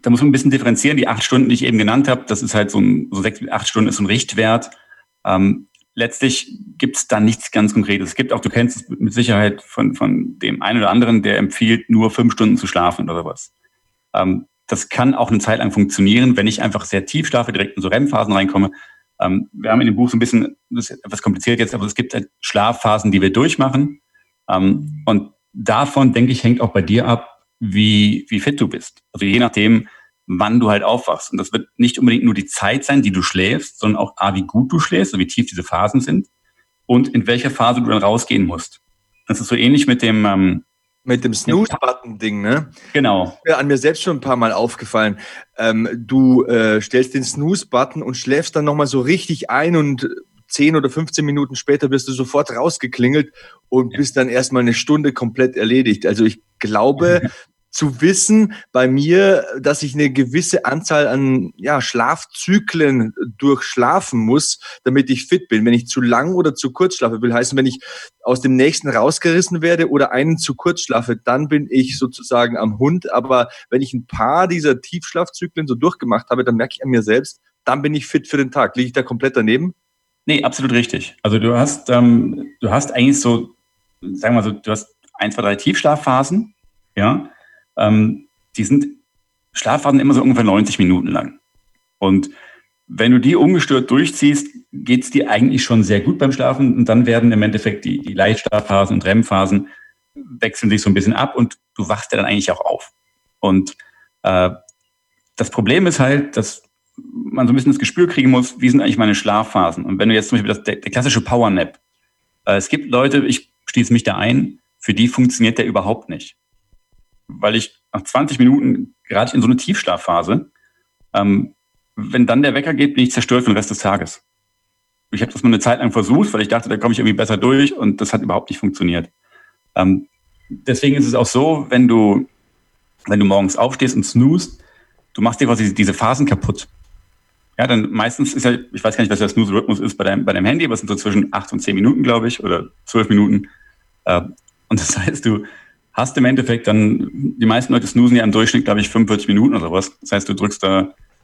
da muss man ein bisschen differenzieren. Die acht Stunden, die ich eben genannt habe, das ist halt so ein, so sechs bis acht Stunden ist so ein Richtwert. Ähm, letztlich gibt es da nichts ganz Konkretes. Es gibt auch, du kennst es mit Sicherheit von, von dem einen oder anderen, der empfiehlt, nur fünf Stunden zu schlafen oder sowas. Ähm, das kann auch eine Zeit lang funktionieren, wenn ich einfach sehr tief schlafe, direkt in so REM-Phasen reinkomme. Ähm, wir haben in dem Buch so ein bisschen, das ist etwas kompliziert jetzt, aber es gibt halt Schlafphasen, die wir durchmachen. Ähm, und davon, denke ich, hängt auch bei dir ab, wie, wie fit du bist. Also je nachdem, wann du halt aufwachst. Und das wird nicht unbedingt nur die Zeit sein, die du schläfst, sondern auch A, wie gut du schläfst, so wie tief diese Phasen sind und in welcher Phase du dann rausgehen musst. Das ist so ähnlich mit dem ähm, mit dem Snooze-Button-Ding, ne? Genau. Mir an mir selbst schon ein paar Mal aufgefallen. Ähm, du äh, stellst den Snooze-Button und schläfst dann nochmal so richtig ein und 10 oder 15 Minuten später wirst du sofort rausgeklingelt und ja. bist dann erstmal eine Stunde komplett erledigt. Also ich glaube, zu wissen bei mir, dass ich eine gewisse Anzahl an ja, Schlafzyklen durchschlafen muss, damit ich fit bin. Wenn ich zu lang oder zu kurz schlafe, will heißen, wenn ich aus dem nächsten rausgerissen werde oder einen zu kurz schlafe, dann bin ich sozusagen am Hund. Aber wenn ich ein paar dieser Tiefschlafzyklen so durchgemacht habe, dann merke ich an mir selbst, dann bin ich fit für den Tag. Liege ich da komplett daneben? Nee, absolut richtig. Also du hast, ähm, du hast eigentlich so, sagen wir mal so, du hast ein, zwei, drei Tiefschlafphasen, ja, ähm, die sind Schlafphasen immer so ungefähr 90 Minuten lang. Und wenn du die ungestört durchziehst, geht es dir eigentlich schon sehr gut beim Schlafen und dann werden im Endeffekt die, die Leichtschlafphasen und REM-Phasen wechseln sich so ein bisschen ab und du wachst ja dann eigentlich auch auf. Und äh, das Problem ist halt, dass man so ein bisschen das Gespür kriegen muss, wie sind eigentlich meine Schlafphasen. Und wenn du jetzt zum Beispiel das, der, der klassische Powernap, äh, es gibt Leute, ich schließe mich da ein, für die funktioniert der überhaupt nicht weil ich nach 20 Minuten gerade in so eine Tiefschlafphase, ähm, wenn dann der Wecker geht, bin ich zerstört für den Rest des Tages. Ich habe das mal eine Zeit lang versucht, weil ich dachte, da komme ich irgendwie besser durch und das hat überhaupt nicht funktioniert. Ähm, deswegen ist es auch so, wenn du, wenn du morgens aufstehst und snoost, du machst dir quasi diese Phasen kaputt. Ja, dann meistens ist ja, ich weiß gar nicht, was der Snooze-Rhythmus ist bei deinem, bei deinem Handy, aber es sind so zwischen acht und zehn Minuten, glaube ich, oder zwölf Minuten. Äh, und das heißt, du, hast im Endeffekt dann, die meisten Leute snoosen ja im Durchschnitt, glaube ich, 45 Minuten oder was. Das heißt, du drückst da.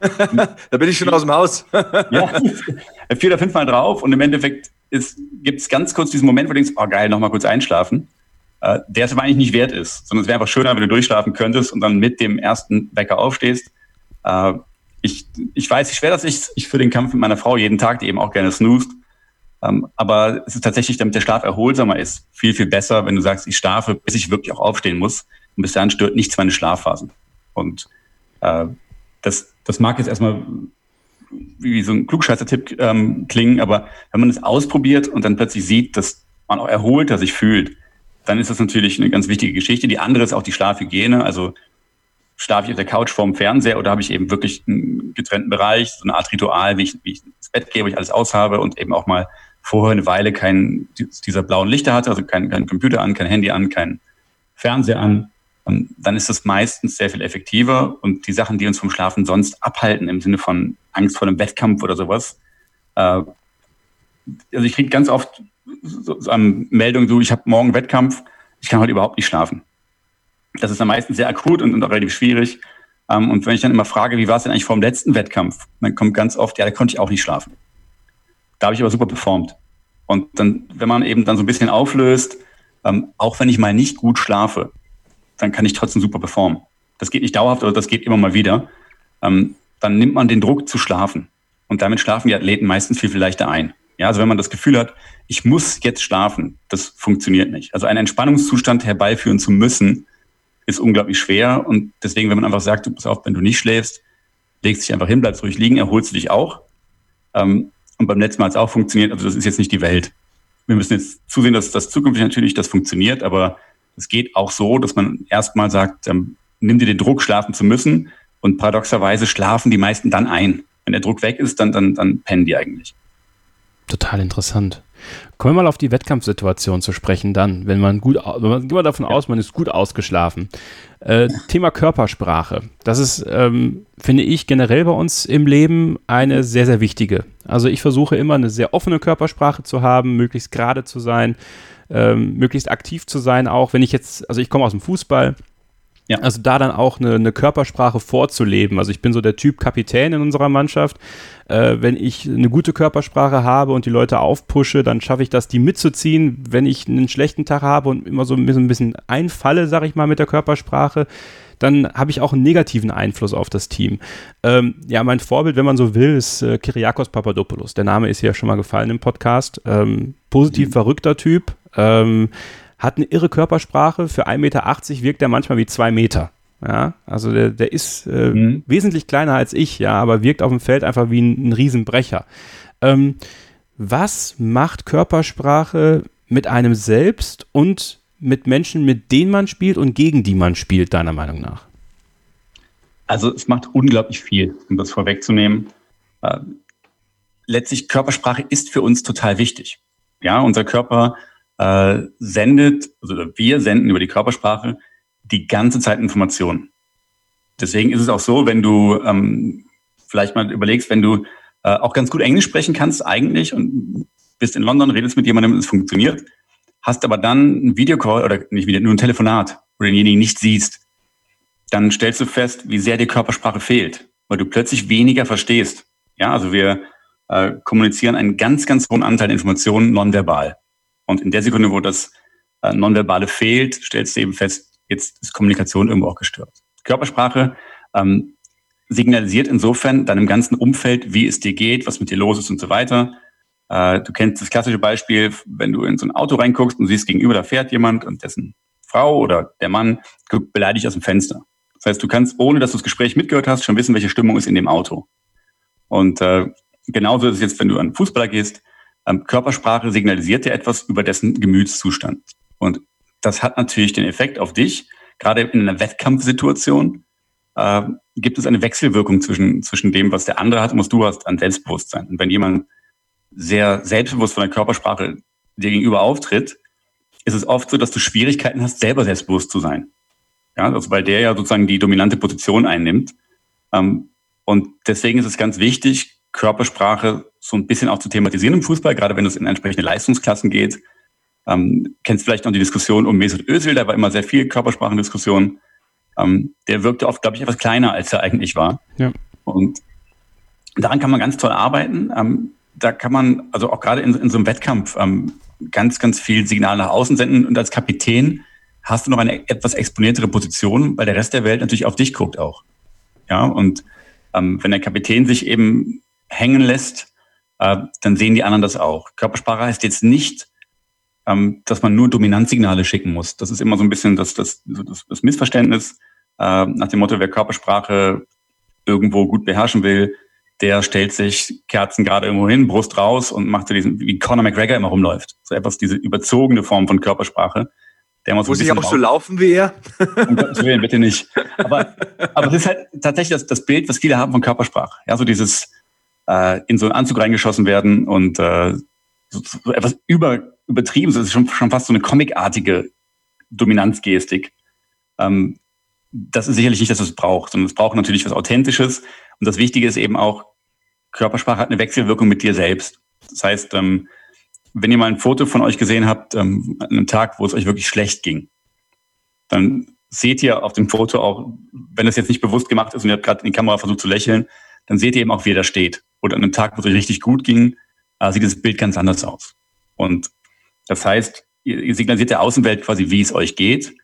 da bin ich schon aus dem Haus. ja, vier oder fünfmal drauf und im Endeffekt gibt es ganz kurz diesen Moment, wo du denkst, oh geil, nochmal kurz einschlafen. Äh, der es aber eigentlich nicht wert ist, sondern es wäre einfach schöner, wenn du durchschlafen könntest und dann mit dem ersten Wecker aufstehst. Äh, ich, ich weiß, wie schwer das ist, ich für den Kampf mit meiner Frau jeden Tag, die eben auch gerne snoost. Ähm, aber es ist tatsächlich, damit der Schlaf erholsamer ist, viel, viel besser, wenn du sagst, ich schlafe, bis ich wirklich auch aufstehen muss. Und bis dahin stört nichts meine Schlafphasen. Und äh, das, das mag jetzt erstmal wie so ein Klugscheißer-Tipp ähm, klingen, aber wenn man es ausprobiert und dann plötzlich sieht, dass man auch erholter sich fühlt, dann ist das natürlich eine ganz wichtige Geschichte. Die andere ist auch die Schlafhygiene. Also schlafe ich auf der Couch vorm Fernseher oder habe ich eben wirklich einen getrennten Bereich, so eine Art Ritual, wie ich, wie ich ins Bett gehe, wo ich alles aushabe und eben auch mal vorher eine Weile kein dieser blauen Lichter hatte, also kein, kein Computer an, kein Handy an, kein Fernseher an, dann ist es meistens sehr viel effektiver und die Sachen, die uns vom Schlafen sonst abhalten, im Sinne von Angst vor einem Wettkampf oder sowas, äh, also ich kriege ganz oft so, so eine Meldung, so ich habe morgen Wettkampf, ich kann heute überhaupt nicht schlafen. Das ist dann meistens sehr akut und, und auch relativ schwierig. Ähm, und wenn ich dann immer frage, wie war es denn eigentlich vor dem letzten Wettkampf, dann kommt ganz oft, ja, da konnte ich auch nicht schlafen. Da habe ich aber super performt. Und dann, wenn man eben dann so ein bisschen auflöst, ähm, auch wenn ich mal nicht gut schlafe, dann kann ich trotzdem super performen. Das geht nicht dauerhaft, aber das geht immer mal wieder. Ähm, dann nimmt man den Druck zu schlafen. Und damit schlafen die Athleten meistens viel, viel leichter ein. Ja, also wenn man das Gefühl hat, ich muss jetzt schlafen, das funktioniert nicht. Also einen Entspannungszustand herbeiführen zu müssen, ist unglaublich schwer. Und deswegen, wenn man einfach sagt, du pass auf, wenn du nicht schläfst, legst dich einfach hin, bleibst ruhig liegen, erholst du dich auch. Ähm, und beim letzten Mal hat es auch funktioniert. Also das ist jetzt nicht die Welt. Wir müssen jetzt zusehen, dass das zukünftig natürlich das funktioniert, aber es geht auch so, dass man erstmal sagt, ähm, nimm dir den Druck, schlafen zu müssen. Und paradoxerweise schlafen die meisten dann ein. Wenn der Druck weg ist, dann, dann, dann pennen die eigentlich. Total interessant. Kommen wir mal auf die Wettkampfsituation zu sprechen dann, wenn man gut, wenn man, gehen wir davon aus, man ist gut ausgeschlafen. Äh, Thema Körpersprache. Das ist, ähm, finde ich, generell bei uns im Leben eine sehr, sehr wichtige. Also ich versuche immer eine sehr offene Körpersprache zu haben, möglichst gerade zu sein, ähm, möglichst aktiv zu sein, auch wenn ich jetzt, also ich komme aus dem Fußball, ja. Also da dann auch eine, eine, Körpersprache vorzuleben. Also ich bin so der Typ Kapitän in unserer Mannschaft. Äh, wenn ich eine gute Körpersprache habe und die Leute aufpushe, dann schaffe ich das, die mitzuziehen. Wenn ich einen schlechten Tag habe und immer so ein bisschen, ein bisschen einfalle, sag ich mal, mit der Körpersprache, dann habe ich auch einen negativen Einfluss auf das Team. Ähm, ja, mein Vorbild, wenn man so will, ist äh, Kyriakos Papadopoulos. Der Name ist ja schon mal gefallen im Podcast. Ähm, positiv mhm. verrückter Typ. Ähm, hat eine irre Körpersprache. Für 1,80 Meter wirkt er manchmal wie zwei Meter. Ja, also der, der ist äh, mhm. wesentlich kleiner als ich, ja, aber wirkt auf dem Feld einfach wie ein, ein Riesenbrecher. Ähm, was macht Körpersprache mit einem selbst und mit Menschen, mit denen man spielt und gegen die man spielt, deiner Meinung nach? Also es macht unglaublich viel, um das vorwegzunehmen. Äh, letztlich Körpersprache ist für uns total wichtig. Ja, unser Körper äh, sendet, also wir senden über die Körpersprache die ganze Zeit Informationen. Deswegen ist es auch so, wenn du ähm, vielleicht mal überlegst, wenn du äh, auch ganz gut Englisch sprechen kannst eigentlich und bist in London, redest mit jemandem es funktioniert, hast aber dann ein Videocall oder nicht wieder, nur ein Telefonat, wo du denjenigen nicht siehst, dann stellst du fest, wie sehr die Körpersprache fehlt, weil du plötzlich weniger verstehst. Ja, also wir äh, kommunizieren einen ganz, ganz hohen Anteil Informationen nonverbal. Und in der Sekunde, wo das äh, Nonverbale fehlt, stellst du eben fest, jetzt ist Kommunikation irgendwo auch gestört. Körpersprache ähm, signalisiert insofern deinem ganzen Umfeld, wie es dir geht, was mit dir los ist und so weiter. Äh, du kennst das klassische Beispiel, wenn du in so ein Auto reinguckst und siehst gegenüber, da fährt jemand und dessen Frau oder der Mann guckt beleidigt aus dem Fenster. Das heißt, du kannst, ohne dass du das Gespräch mitgehört hast, schon wissen, welche Stimmung ist in dem Auto. Und äh, genauso ist es jetzt, wenn du an Fußballer gehst. Ähm, Körpersprache signalisiert dir etwas über dessen Gemütszustand. Und das hat natürlich den Effekt auf dich. Gerade in einer Wettkampfsituation äh, gibt es eine Wechselwirkung zwischen, zwischen dem, was der andere hat und was du hast an Selbstbewusstsein. Und wenn jemand sehr selbstbewusst von der Körpersprache dir gegenüber auftritt, ist es oft so, dass du Schwierigkeiten hast, selber selbstbewusst zu sein. Ja, also weil der ja sozusagen die dominante Position einnimmt. Ähm, und deswegen ist es ganz wichtig, Körpersprache so ein bisschen auch zu thematisieren im Fußball, gerade wenn es in entsprechende Leistungsklassen geht. Ähm, kennst vielleicht noch die Diskussion um Mesut Özil, da war immer sehr viel Körpersprachendiskussion. Ähm, der wirkte oft, glaube ich, etwas kleiner, als er eigentlich war. Ja. Und daran kann man ganz toll arbeiten. Ähm, da kann man, also auch gerade in, in so einem Wettkampf, ähm, ganz, ganz viel Signal nach außen senden. Und als Kapitän hast du noch eine etwas exponiertere Position, weil der Rest der Welt natürlich auf dich guckt auch. Ja, und ähm, wenn der Kapitän sich eben hängen lässt, äh, dann sehen die anderen das auch. Körpersprache heißt jetzt nicht, ähm, dass man nur Dominanzsignale schicken muss. Das ist immer so ein bisschen das, das, das, das Missverständnis äh, nach dem Motto, wer Körpersprache irgendwo gut beherrschen will, der stellt sich Kerzen gerade irgendwo hin, Brust raus und macht so diesen, wie Conor McGregor immer rumläuft. So etwas, diese überzogene Form von Körpersprache. Der muss, muss ich auch so laufen wie er? Um Gottes Willen, bitte nicht. Aber, aber es ist halt tatsächlich das, das Bild, was viele haben von Körpersprache. Ja, so dieses, äh, in so einen Anzug reingeschossen werden und äh, so, so etwas über, übertrieben. Das ist schon, schon fast so eine comicartige Dominanzgestik. Ähm, das ist sicherlich nicht, dass es braucht, sondern es braucht natürlich was Authentisches. Und das Wichtige ist eben auch, Körpersprache hat eine Wechselwirkung mit dir selbst. Das heißt, ähm, wenn ihr mal ein Foto von euch gesehen habt, ähm, an einem Tag, wo es euch wirklich schlecht ging, dann seht ihr auf dem Foto auch, wenn es jetzt nicht bewusst gemacht ist und ihr habt gerade in die Kamera versucht zu lächeln, dann seht ihr eben auch, wie er da steht. Oder an einem Tag, wo es euch richtig gut ging, äh, sieht das Bild ganz anders aus. Und das heißt, ihr, ihr signalisiert der Außenwelt quasi, wie es euch geht.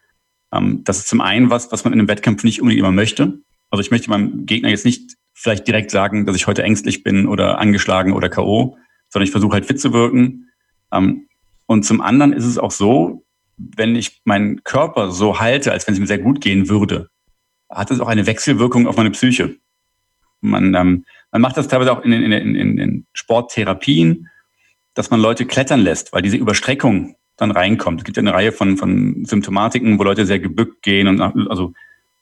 Ähm, das ist zum einen was, was man in einem Wettkampf nicht unbedingt immer möchte. Also ich möchte meinem Gegner jetzt nicht vielleicht direkt sagen, dass ich heute ängstlich bin oder angeschlagen oder K.O., sondern ich versuche halt fit zu wirken. Ähm, und zum anderen ist es auch so, wenn ich meinen Körper so halte, als wenn es mir sehr gut gehen würde, hat es auch eine Wechselwirkung auf meine Psyche. Man, ähm, man macht das teilweise auch in, in, in, in Sporttherapien, dass man Leute klettern lässt, weil diese Überstreckung dann reinkommt. Es gibt ja eine Reihe von, von Symptomatiken, wo Leute sehr gebückt gehen und nach, also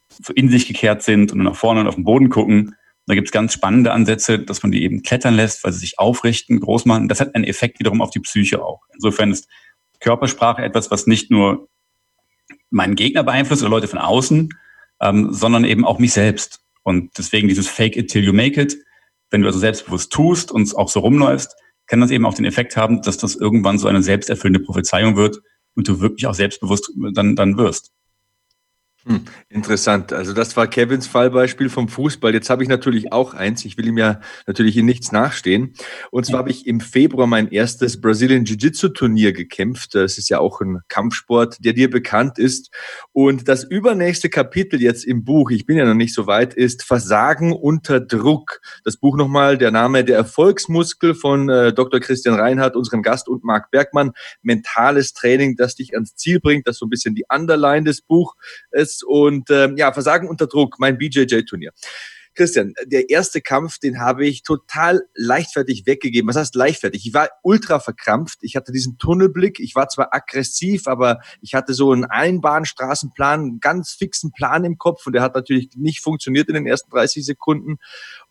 so in sich gekehrt sind und nach vorne und auf den Boden gucken. Da gibt es ganz spannende Ansätze, dass man die eben klettern lässt, weil sie sich aufrichten, groß machen. Das hat einen Effekt wiederum auf die Psyche auch. Insofern ist Körpersprache etwas, was nicht nur meinen Gegner beeinflusst oder Leute von außen, ähm, sondern eben auch mich selbst. Und deswegen dieses Fake it till you make it. Wenn du also selbstbewusst tust und auch so rumläufst, kann das eben auch den Effekt haben, dass das irgendwann so eine selbsterfüllende Prophezeiung wird und du wirklich auch selbstbewusst dann, dann wirst. Hm, interessant. Also das war Kevins Fallbeispiel vom Fußball. Jetzt habe ich natürlich auch eins. Ich will ihm ja natürlich in nichts nachstehen. Und zwar habe ich im Februar mein erstes Brazilian Jiu-Jitsu Turnier gekämpft. Das ist ja auch ein Kampfsport, der dir bekannt ist. Und das übernächste Kapitel jetzt im Buch, ich bin ja noch nicht so weit, ist Versagen unter Druck. Das Buch nochmal, der Name Der Erfolgsmuskel von äh, Dr. Christian Reinhardt, unserem Gast und Marc Bergmann. Mentales Training, das dich ans Ziel bringt. Das ist so ein bisschen die Underline des Buches Und ähm, ja, Versagen unter Druck, mein BJJ-Turnier. Christian, der erste Kampf, den habe ich total leichtfertig weggegeben. Was heißt leichtfertig? Ich war ultra verkrampft. Ich hatte diesen Tunnelblick. Ich war zwar aggressiv, aber ich hatte so einen Einbahnstraßenplan, einen ganz fixen Plan im Kopf und der hat natürlich nicht funktioniert in den ersten 30 Sekunden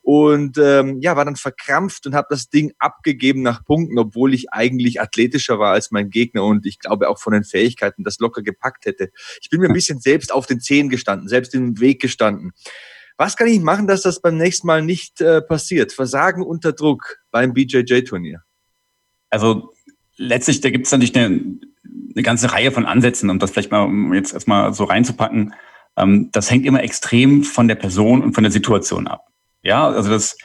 und ähm, ja, war dann verkrampft und habe das Ding abgegeben nach Punkten, obwohl ich eigentlich athletischer war als mein Gegner und ich glaube auch von den Fähigkeiten das locker gepackt hätte. Ich bin mir ein bisschen selbst auf den Zehen gestanden, selbst im Weg gestanden. Was kann ich machen, dass das beim nächsten Mal nicht äh, passiert? Versagen unter Druck beim BJJ-Turnier. Also letztlich, da gibt es natürlich eine, eine ganze Reihe von Ansätzen, um das vielleicht mal um jetzt erstmal so reinzupacken. Ähm, das hängt immer extrem von der Person und von der Situation ab. Ja, also das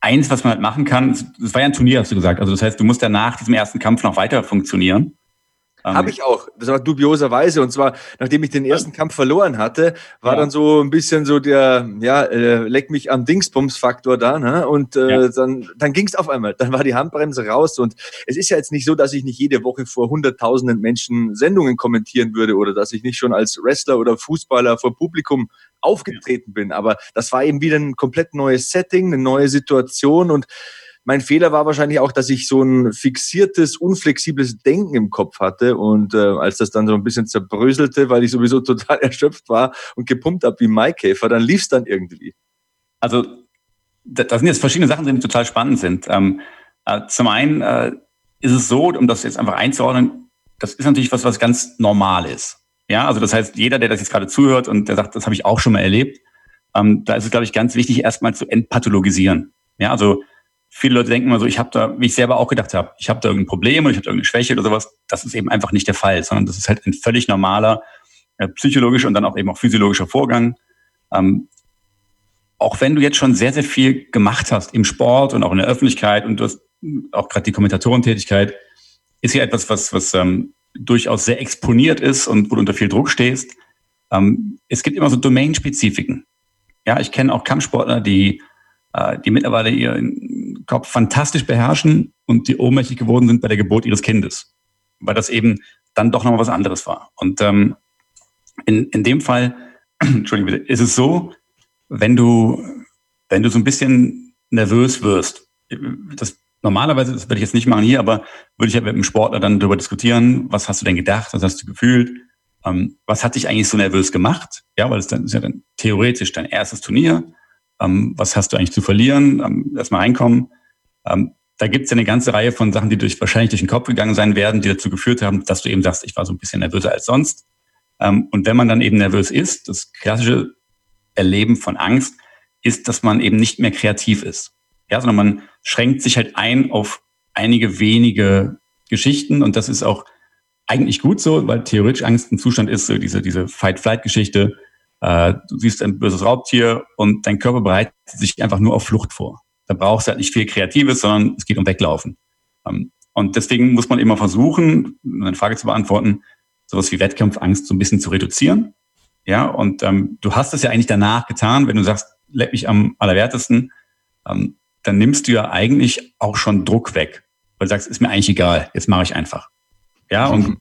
eins, was man halt machen kann, das war ja ein Turnier, hast du gesagt. Also das heißt, du musst ja nach diesem ersten Kampf noch weiter funktionieren. Habe ich auch. Das war dubioserweise. Und zwar, nachdem ich den ersten Kampf verloren hatte, war ja. dann so ein bisschen so der, ja, äh, leck mich am Dingsbums-Faktor da. Ne? Und äh, ja. dann, dann ging es auf einmal. Dann war die Handbremse raus. Und es ist ja jetzt nicht so, dass ich nicht jede Woche vor hunderttausenden Menschen Sendungen kommentieren würde oder dass ich nicht schon als Wrestler oder Fußballer vor Publikum aufgetreten ja. bin. Aber das war eben wieder ein komplett neues Setting, eine neue Situation und mein Fehler war wahrscheinlich auch, dass ich so ein fixiertes, unflexibles Denken im Kopf hatte. Und äh, als das dann so ein bisschen zerbröselte, weil ich sowieso total erschöpft war und gepumpt habe wie Maikäfer, dann lief es dann irgendwie. Also da, da, sind jetzt verschiedene Sachen, die total spannend sind. Ähm, äh, zum einen äh, ist es so, um das jetzt einfach einzuordnen, das ist natürlich was, was ganz normal ist. Ja, also das heißt, jeder, der das jetzt gerade zuhört und der sagt, das habe ich auch schon mal erlebt, ähm, da ist es, glaube ich, ganz wichtig, erstmal zu entpathologisieren. Ja, also viele Leute denken immer so, ich habe da, wie ich selber auch gedacht habe, ich habe da irgendein Problem oder ich habe irgendeine Schwäche oder sowas. Das ist eben einfach nicht der Fall, sondern das ist halt ein völlig normaler äh, psychologischer und dann auch eben auch physiologischer Vorgang. Ähm, auch wenn du jetzt schon sehr, sehr viel gemacht hast im Sport und auch in der Öffentlichkeit und du hast auch gerade die Kommentatorentätigkeit, ist ja etwas, was, was ähm, durchaus sehr exponiert ist und wo du unter viel Druck stehst. Ähm, es gibt immer so Domainspezifiken. Ja, ich kenne auch Kampfsportler, die, die mittlerweile ihren Kopf fantastisch beherrschen und die ohnmächtig geworden sind bei der Geburt ihres Kindes, weil das eben dann doch nochmal was anderes war. Und ähm, in, in dem Fall, Entschuldigung bitte, ist es so, wenn du, wenn du so ein bisschen nervös wirst, das normalerweise, das würde ich jetzt nicht machen hier, aber würde ich ja mit einem Sportler dann darüber diskutieren, was hast du denn gedacht, was hast du gefühlt, ähm, was hat dich eigentlich so nervös gemacht? Ja, weil es dann ist ja dann theoretisch dein erstes Turnier. Ähm, was hast du eigentlich zu verlieren? Ähm, erstmal reinkommen. Ähm, da gibt es ja eine ganze Reihe von Sachen, die durch, wahrscheinlich durch den Kopf gegangen sein werden, die dazu geführt haben, dass du eben sagst, ich war so ein bisschen nervöser als sonst. Ähm, und wenn man dann eben nervös ist, das klassische Erleben von Angst ist, dass man eben nicht mehr kreativ ist. Ja, sondern man schränkt sich halt ein auf einige wenige Geschichten und das ist auch eigentlich gut so, weil theoretisch Angst ein Zustand ist, so diese, diese Fight-Flight-Geschichte. Äh, du siehst ein böses Raubtier und dein Körper bereitet sich einfach nur auf Flucht vor. Da brauchst du halt nicht viel Kreatives, sondern es geht um Weglaufen. Ähm, und deswegen muss man immer versuchen, eine Frage zu beantworten, sowas wie Wettkampfangst so ein bisschen zu reduzieren. Ja, und ähm, du hast es ja eigentlich danach getan, wenn du sagst, leck mich am allerwertesten, ähm, dann nimmst du ja eigentlich auch schon Druck weg. Weil du sagst, ist mir eigentlich egal, jetzt mache ich einfach. Ja, und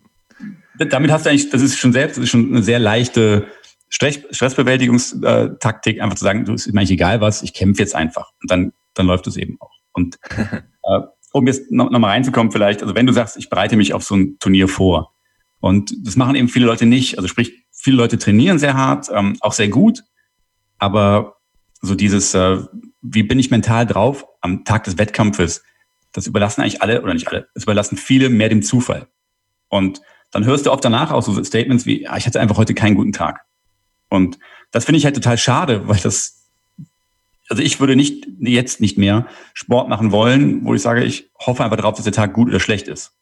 damit hast du eigentlich, das ist schon selbst, das ist schon eine sehr leichte Stressbewältigungstaktik, einfach zu sagen, du ist mir eigentlich egal was, ich kämpfe jetzt einfach. Und dann, dann läuft es eben auch. Und äh, um jetzt noch, noch reinzukommen vielleicht, also wenn du sagst, ich bereite mich auf so ein Turnier vor, und das machen eben viele Leute nicht. Also sprich, viele Leute trainieren sehr hart, ähm, auch sehr gut, aber so dieses, äh, wie bin ich mental drauf am Tag des Wettkampfes, das überlassen eigentlich alle, oder nicht alle, das überlassen viele mehr dem Zufall. Und dann hörst du oft danach auch so Statements wie, ah, ich hatte einfach heute keinen guten Tag. Und das finde ich halt total schade, weil das, also ich würde nicht, jetzt nicht mehr Sport machen wollen, wo ich sage, ich hoffe einfach darauf, dass der Tag gut oder schlecht ist.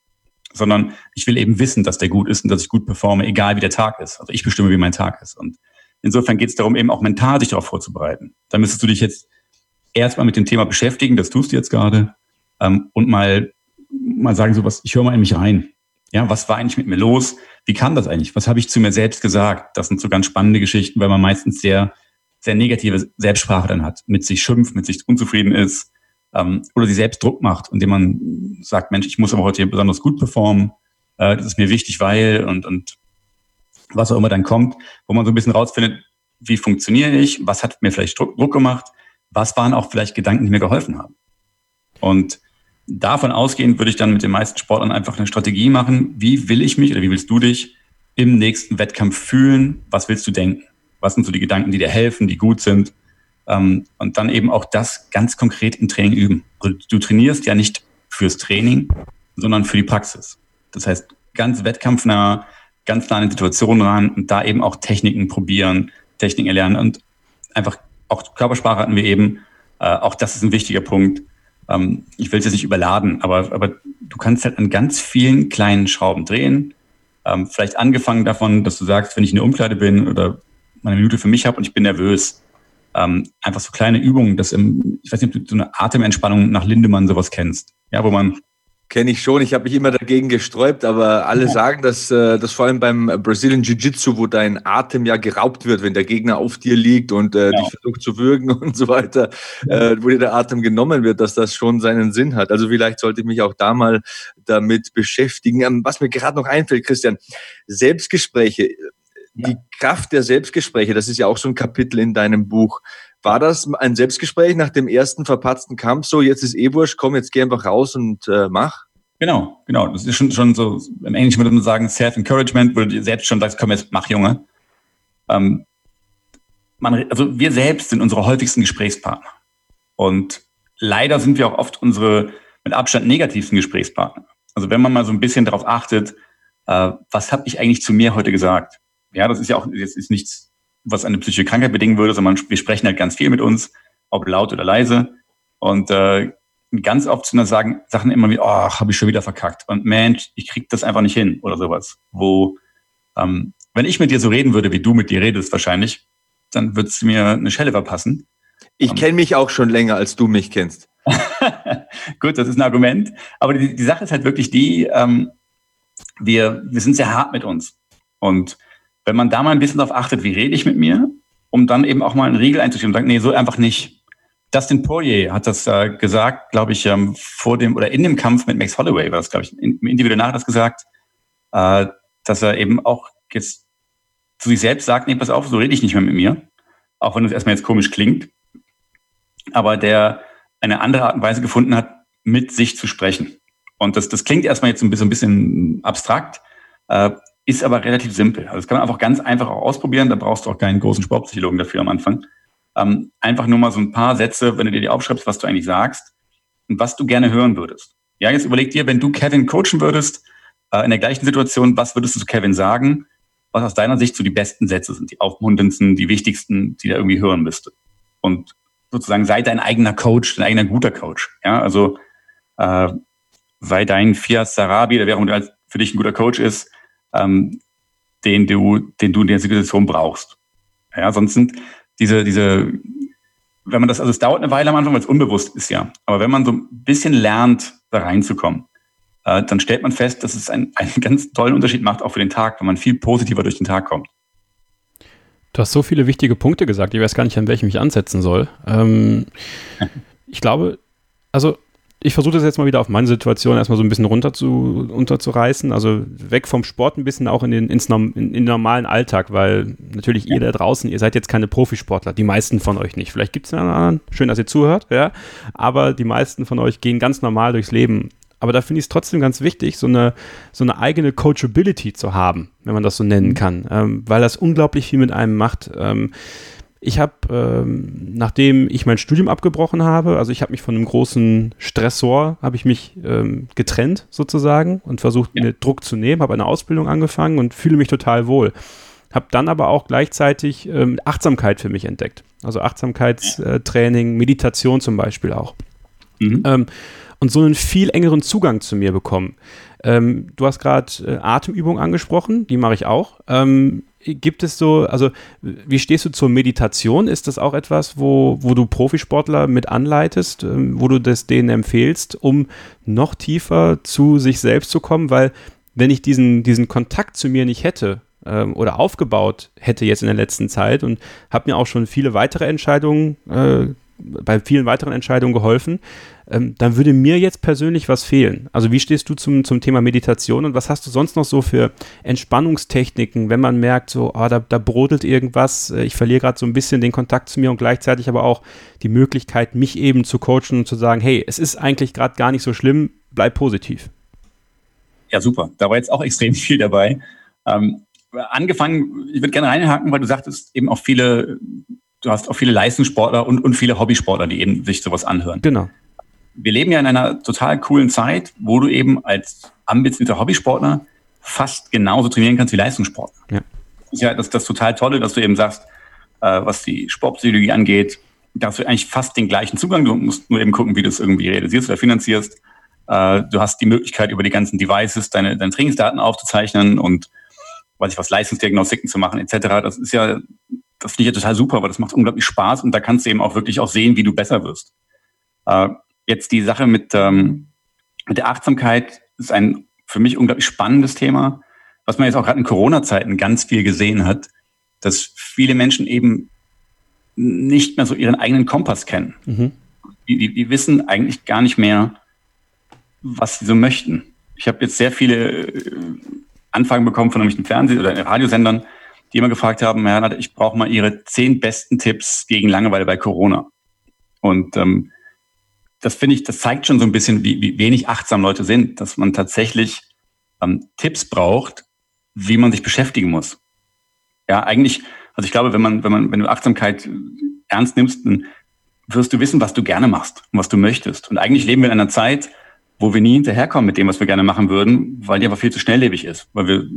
Sondern ich will eben wissen, dass der gut ist und dass ich gut performe, egal wie der Tag ist. Also ich bestimme, wie mein Tag ist. Und insofern geht es darum, eben auch mental sich darauf vorzubereiten. Da müsstest du dich jetzt erstmal mit dem Thema beschäftigen, das tust du jetzt gerade, ähm, und mal, mal sagen, so was, ich höre mal in mich rein. Ja, was war eigentlich mit mir los? Wie kam das eigentlich? Was habe ich zu mir selbst gesagt? Das sind so ganz spannende Geschichten, weil man meistens sehr, sehr negative Selbstsprache dann hat, mit sich schimpft, mit sich unzufrieden ist ähm, oder sich selbst Druck macht, indem man sagt, Mensch, ich muss aber heute hier besonders gut performen. Äh, das ist mir wichtig, weil und, und was auch immer dann kommt, wo man so ein bisschen rausfindet, wie funktioniere ich, was hat mir vielleicht Druck, Druck gemacht, was waren auch vielleicht Gedanken, die mir geholfen haben. Und davon ausgehend würde ich dann mit den meisten Sportlern einfach eine Strategie machen. Wie will ich mich oder wie willst du dich im nächsten Wettkampf fühlen? Was willst du denken? Was sind so die Gedanken, die dir helfen, die gut sind? Ähm, und dann eben auch das ganz konkret im Training üben. Also du trainierst ja nicht fürs Training, sondern für die Praxis. Das heißt, ganz wettkampfnah, ganz nah in Situationen ran und da eben auch Techniken probieren, Techniken erlernen und einfach auch Körpersprache hatten wir eben. Äh, auch das ist ein wichtiger Punkt ähm, ich will es jetzt nicht überladen, aber, aber du kannst halt an ganz vielen kleinen Schrauben drehen. Ähm, vielleicht angefangen davon, dass du sagst, wenn ich in der Umkleide bin oder meine Minute für mich habe und ich bin nervös, ähm, einfach so kleine Übungen, das im, ich weiß nicht, ob du so eine Atementspannung nach Lindemann sowas kennst, ja, wo man Kenne ich schon. Ich habe mich immer dagegen gesträubt, aber alle sagen, dass, äh, dass vor allem beim Brazilian Jiu-Jitsu, wo dein Atem ja geraubt wird, wenn der Gegner auf dir liegt und äh, ja. dich versucht zu würgen und so weiter, äh, wo dir der Atem genommen wird, dass das schon seinen Sinn hat. Also vielleicht sollte ich mich auch da mal damit beschäftigen. Ähm, was mir gerade noch einfällt, Christian, Selbstgespräche, die Kraft der Selbstgespräche, das ist ja auch so ein Kapitel in deinem Buch. War das ein Selbstgespräch nach dem ersten verpatzten Kampf? So, jetzt ist eh wurscht, komm, jetzt geh einfach raus und äh, mach? Genau, genau. Das ist schon, schon so, im Englischen würde man sagen, Self-Encouragement, wo du dir selbst schon sagst, komm, jetzt mach, Junge. Ähm, man, also wir selbst sind unsere häufigsten Gesprächspartner. Und leider sind wir auch oft unsere mit Abstand negativsten Gesprächspartner. Also wenn man mal so ein bisschen darauf achtet, äh, was habe ich eigentlich zu mir heute gesagt? Ja, das ist ja auch, jetzt ist nichts was eine psychische Krankheit bedingen würde, sondern wir sprechen halt ganz viel mit uns, ob laut oder leise. Und äh, ganz oft sind das sagen, Sachen immer wie, oh, habe ich schon wieder verkackt. Und Mensch, ich krieg das einfach nicht hin oder sowas. Wo, ähm, wenn ich mit dir so reden würde, wie du mit dir redest wahrscheinlich, dann würdest du mir eine Schelle verpassen. Ich um, kenne mich auch schon länger, als du mich kennst. Gut, das ist ein Argument. Aber die, die Sache ist halt wirklich die, ähm, wir, wir sind sehr hart mit uns. Und wenn man da mal ein bisschen darauf achtet, wie rede ich mit mir, um dann eben auch mal einen Riegel einzuschieben und sagt, nee, so einfach nicht. Dustin Poirier hat das äh, gesagt, glaube ich, ähm, vor dem oder in dem Kampf mit Max Holloway war das, glaube ich, im Individual hat das gesagt, äh, dass er eben auch jetzt zu sich selbst sagt, nee, pass auf, so rede ich nicht mehr mit mir, auch wenn es erstmal jetzt komisch klingt, aber der eine andere Art und Weise gefunden hat, mit sich zu sprechen. Und das, das klingt erstmal jetzt ein bisschen, ein bisschen abstrakt, äh, ist aber relativ simpel. Also das kann man einfach ganz einfach auch ausprobieren. Da brauchst du auch keinen großen Sportpsychologen dafür am Anfang. Ähm, einfach nur mal so ein paar Sätze, wenn du dir die aufschreibst, was du eigentlich sagst und was du gerne hören würdest. Ja, jetzt überleg dir, wenn du Kevin coachen würdest, äh, in der gleichen Situation, was würdest du zu Kevin sagen? Was aus deiner Sicht so die besten Sätze sind, die aufmunterndsten, die wichtigsten, die er irgendwie hören müsste? Und sozusagen sei dein eigener Coach, dein eigener guter Coach. Ja, also äh, sei dein Fias Sarabi, der während für dich ein guter Coach ist, ähm, den du, den du in der Situation brauchst. Ja, sonst sind diese, diese, wenn man das, also es dauert eine Weile am Anfang, weil es unbewusst ist ja. Aber wenn man so ein bisschen lernt, da reinzukommen, äh, dann stellt man fest, dass es einen, einen ganz tollen Unterschied macht, auch für den Tag, wenn man viel positiver durch den Tag kommt. Du hast so viele wichtige Punkte gesagt, ich weiß gar nicht, an welchem ich ansetzen soll. Ähm, ich glaube, also ich versuche das jetzt mal wieder auf meine Situation erstmal so ein bisschen runter zu, unterzureißen. Also weg vom Sport ein bisschen auch in den, ins, in, in den normalen Alltag, weil natürlich ihr da draußen, ihr seid jetzt keine Profisportler, die meisten von euch nicht. Vielleicht gibt es einen anderen, schön, dass ihr zuhört, ja. Aber die meisten von euch gehen ganz normal durchs Leben aber da finde ich es trotzdem ganz wichtig, so eine, so eine eigene Coachability zu haben, wenn man das so nennen mhm. kann, ähm, weil das unglaublich viel mit einem macht. Ähm, ich habe, ähm, nachdem ich mein Studium abgebrochen habe, also ich habe mich von einem großen Stressor, habe ich mich ähm, getrennt sozusagen und versucht, ja. mir Druck zu nehmen, habe eine Ausbildung angefangen und fühle mich total wohl. Habe dann aber auch gleichzeitig ähm, Achtsamkeit für mich entdeckt. Also Achtsamkeitstraining, Meditation zum Beispiel auch. Mhm. Ähm, und so einen viel engeren Zugang zu mir bekommen. Ähm, du hast gerade äh, Atemübungen angesprochen, die mache ich auch. Ähm, gibt es so, also wie stehst du zur Meditation? Ist das auch etwas, wo, wo du Profisportler mit anleitest, ähm, wo du das denen empfehlst, um noch tiefer zu sich selbst zu kommen? Weil wenn ich diesen, diesen Kontakt zu mir nicht hätte, ähm, oder aufgebaut hätte jetzt in der letzten Zeit und habe mir auch schon viele weitere Entscheidungen äh, bei vielen weiteren Entscheidungen geholfen, ähm, dann würde mir jetzt persönlich was fehlen. Also wie stehst du zum, zum Thema Meditation und was hast du sonst noch so für Entspannungstechniken, wenn man merkt, so, oh, da, da brodelt irgendwas, äh, ich verliere gerade so ein bisschen den Kontakt zu mir und gleichzeitig aber auch die Möglichkeit, mich eben zu coachen und zu sagen, hey, es ist eigentlich gerade gar nicht so schlimm, bleib positiv. Ja, super. Da war jetzt auch extrem viel dabei. Ähm, angefangen, ich würde gerne reinhaken, weil du sagtest eben auch viele, du hast auch viele Leistungssportler und, und viele Hobbysportler, die eben sich sowas anhören. Genau wir leben ja in einer total coolen Zeit, wo du eben als ambitionierter Hobbysportler fast genauso trainieren kannst wie Leistungssportler. Ja. Das ist ja das, das total Tolle, dass du eben sagst, äh, was die Sportpsychologie angeht, da hast du eigentlich fast den gleichen Zugang. Du musst nur eben gucken, wie du es irgendwie realisierst oder finanzierst. Äh, du hast die Möglichkeit, über die ganzen Devices deine, deine Trainingsdaten aufzuzeichnen und weiß ich was, Leistungsdiagnostiken zu machen, etc. Das ist ja, das finde ich ja total super, weil das macht unglaublich Spaß und da kannst du eben auch wirklich auch sehen, wie du besser wirst. Äh, Jetzt die Sache mit, ähm, mit der Achtsamkeit ist ein für mich unglaublich spannendes Thema, was man jetzt auch gerade in Corona-Zeiten ganz viel gesehen hat, dass viele Menschen eben nicht mehr so ihren eigenen Kompass kennen. Mhm. Die, die, die wissen eigentlich gar nicht mehr, was sie so möchten. Ich habe jetzt sehr viele äh, Anfragen bekommen von irgendwelchen Fernseh- oder Radiosendern, die immer gefragt haben, Herr, ich brauche mal Ihre zehn besten Tipps gegen Langeweile bei Corona. Und ähm, das finde ich, das zeigt schon so ein bisschen, wie, wie wenig achtsam Leute sind, dass man tatsächlich ähm, Tipps braucht, wie man sich beschäftigen muss. Ja, eigentlich, also ich glaube, wenn man, wenn man, wenn du Achtsamkeit ernst nimmst, dann wirst du wissen, was du gerne machst und was du möchtest. Und eigentlich leben wir in einer Zeit, wo wir nie hinterherkommen mit dem, was wir gerne machen würden, weil die einfach viel zu schnelllebig ist, weil wir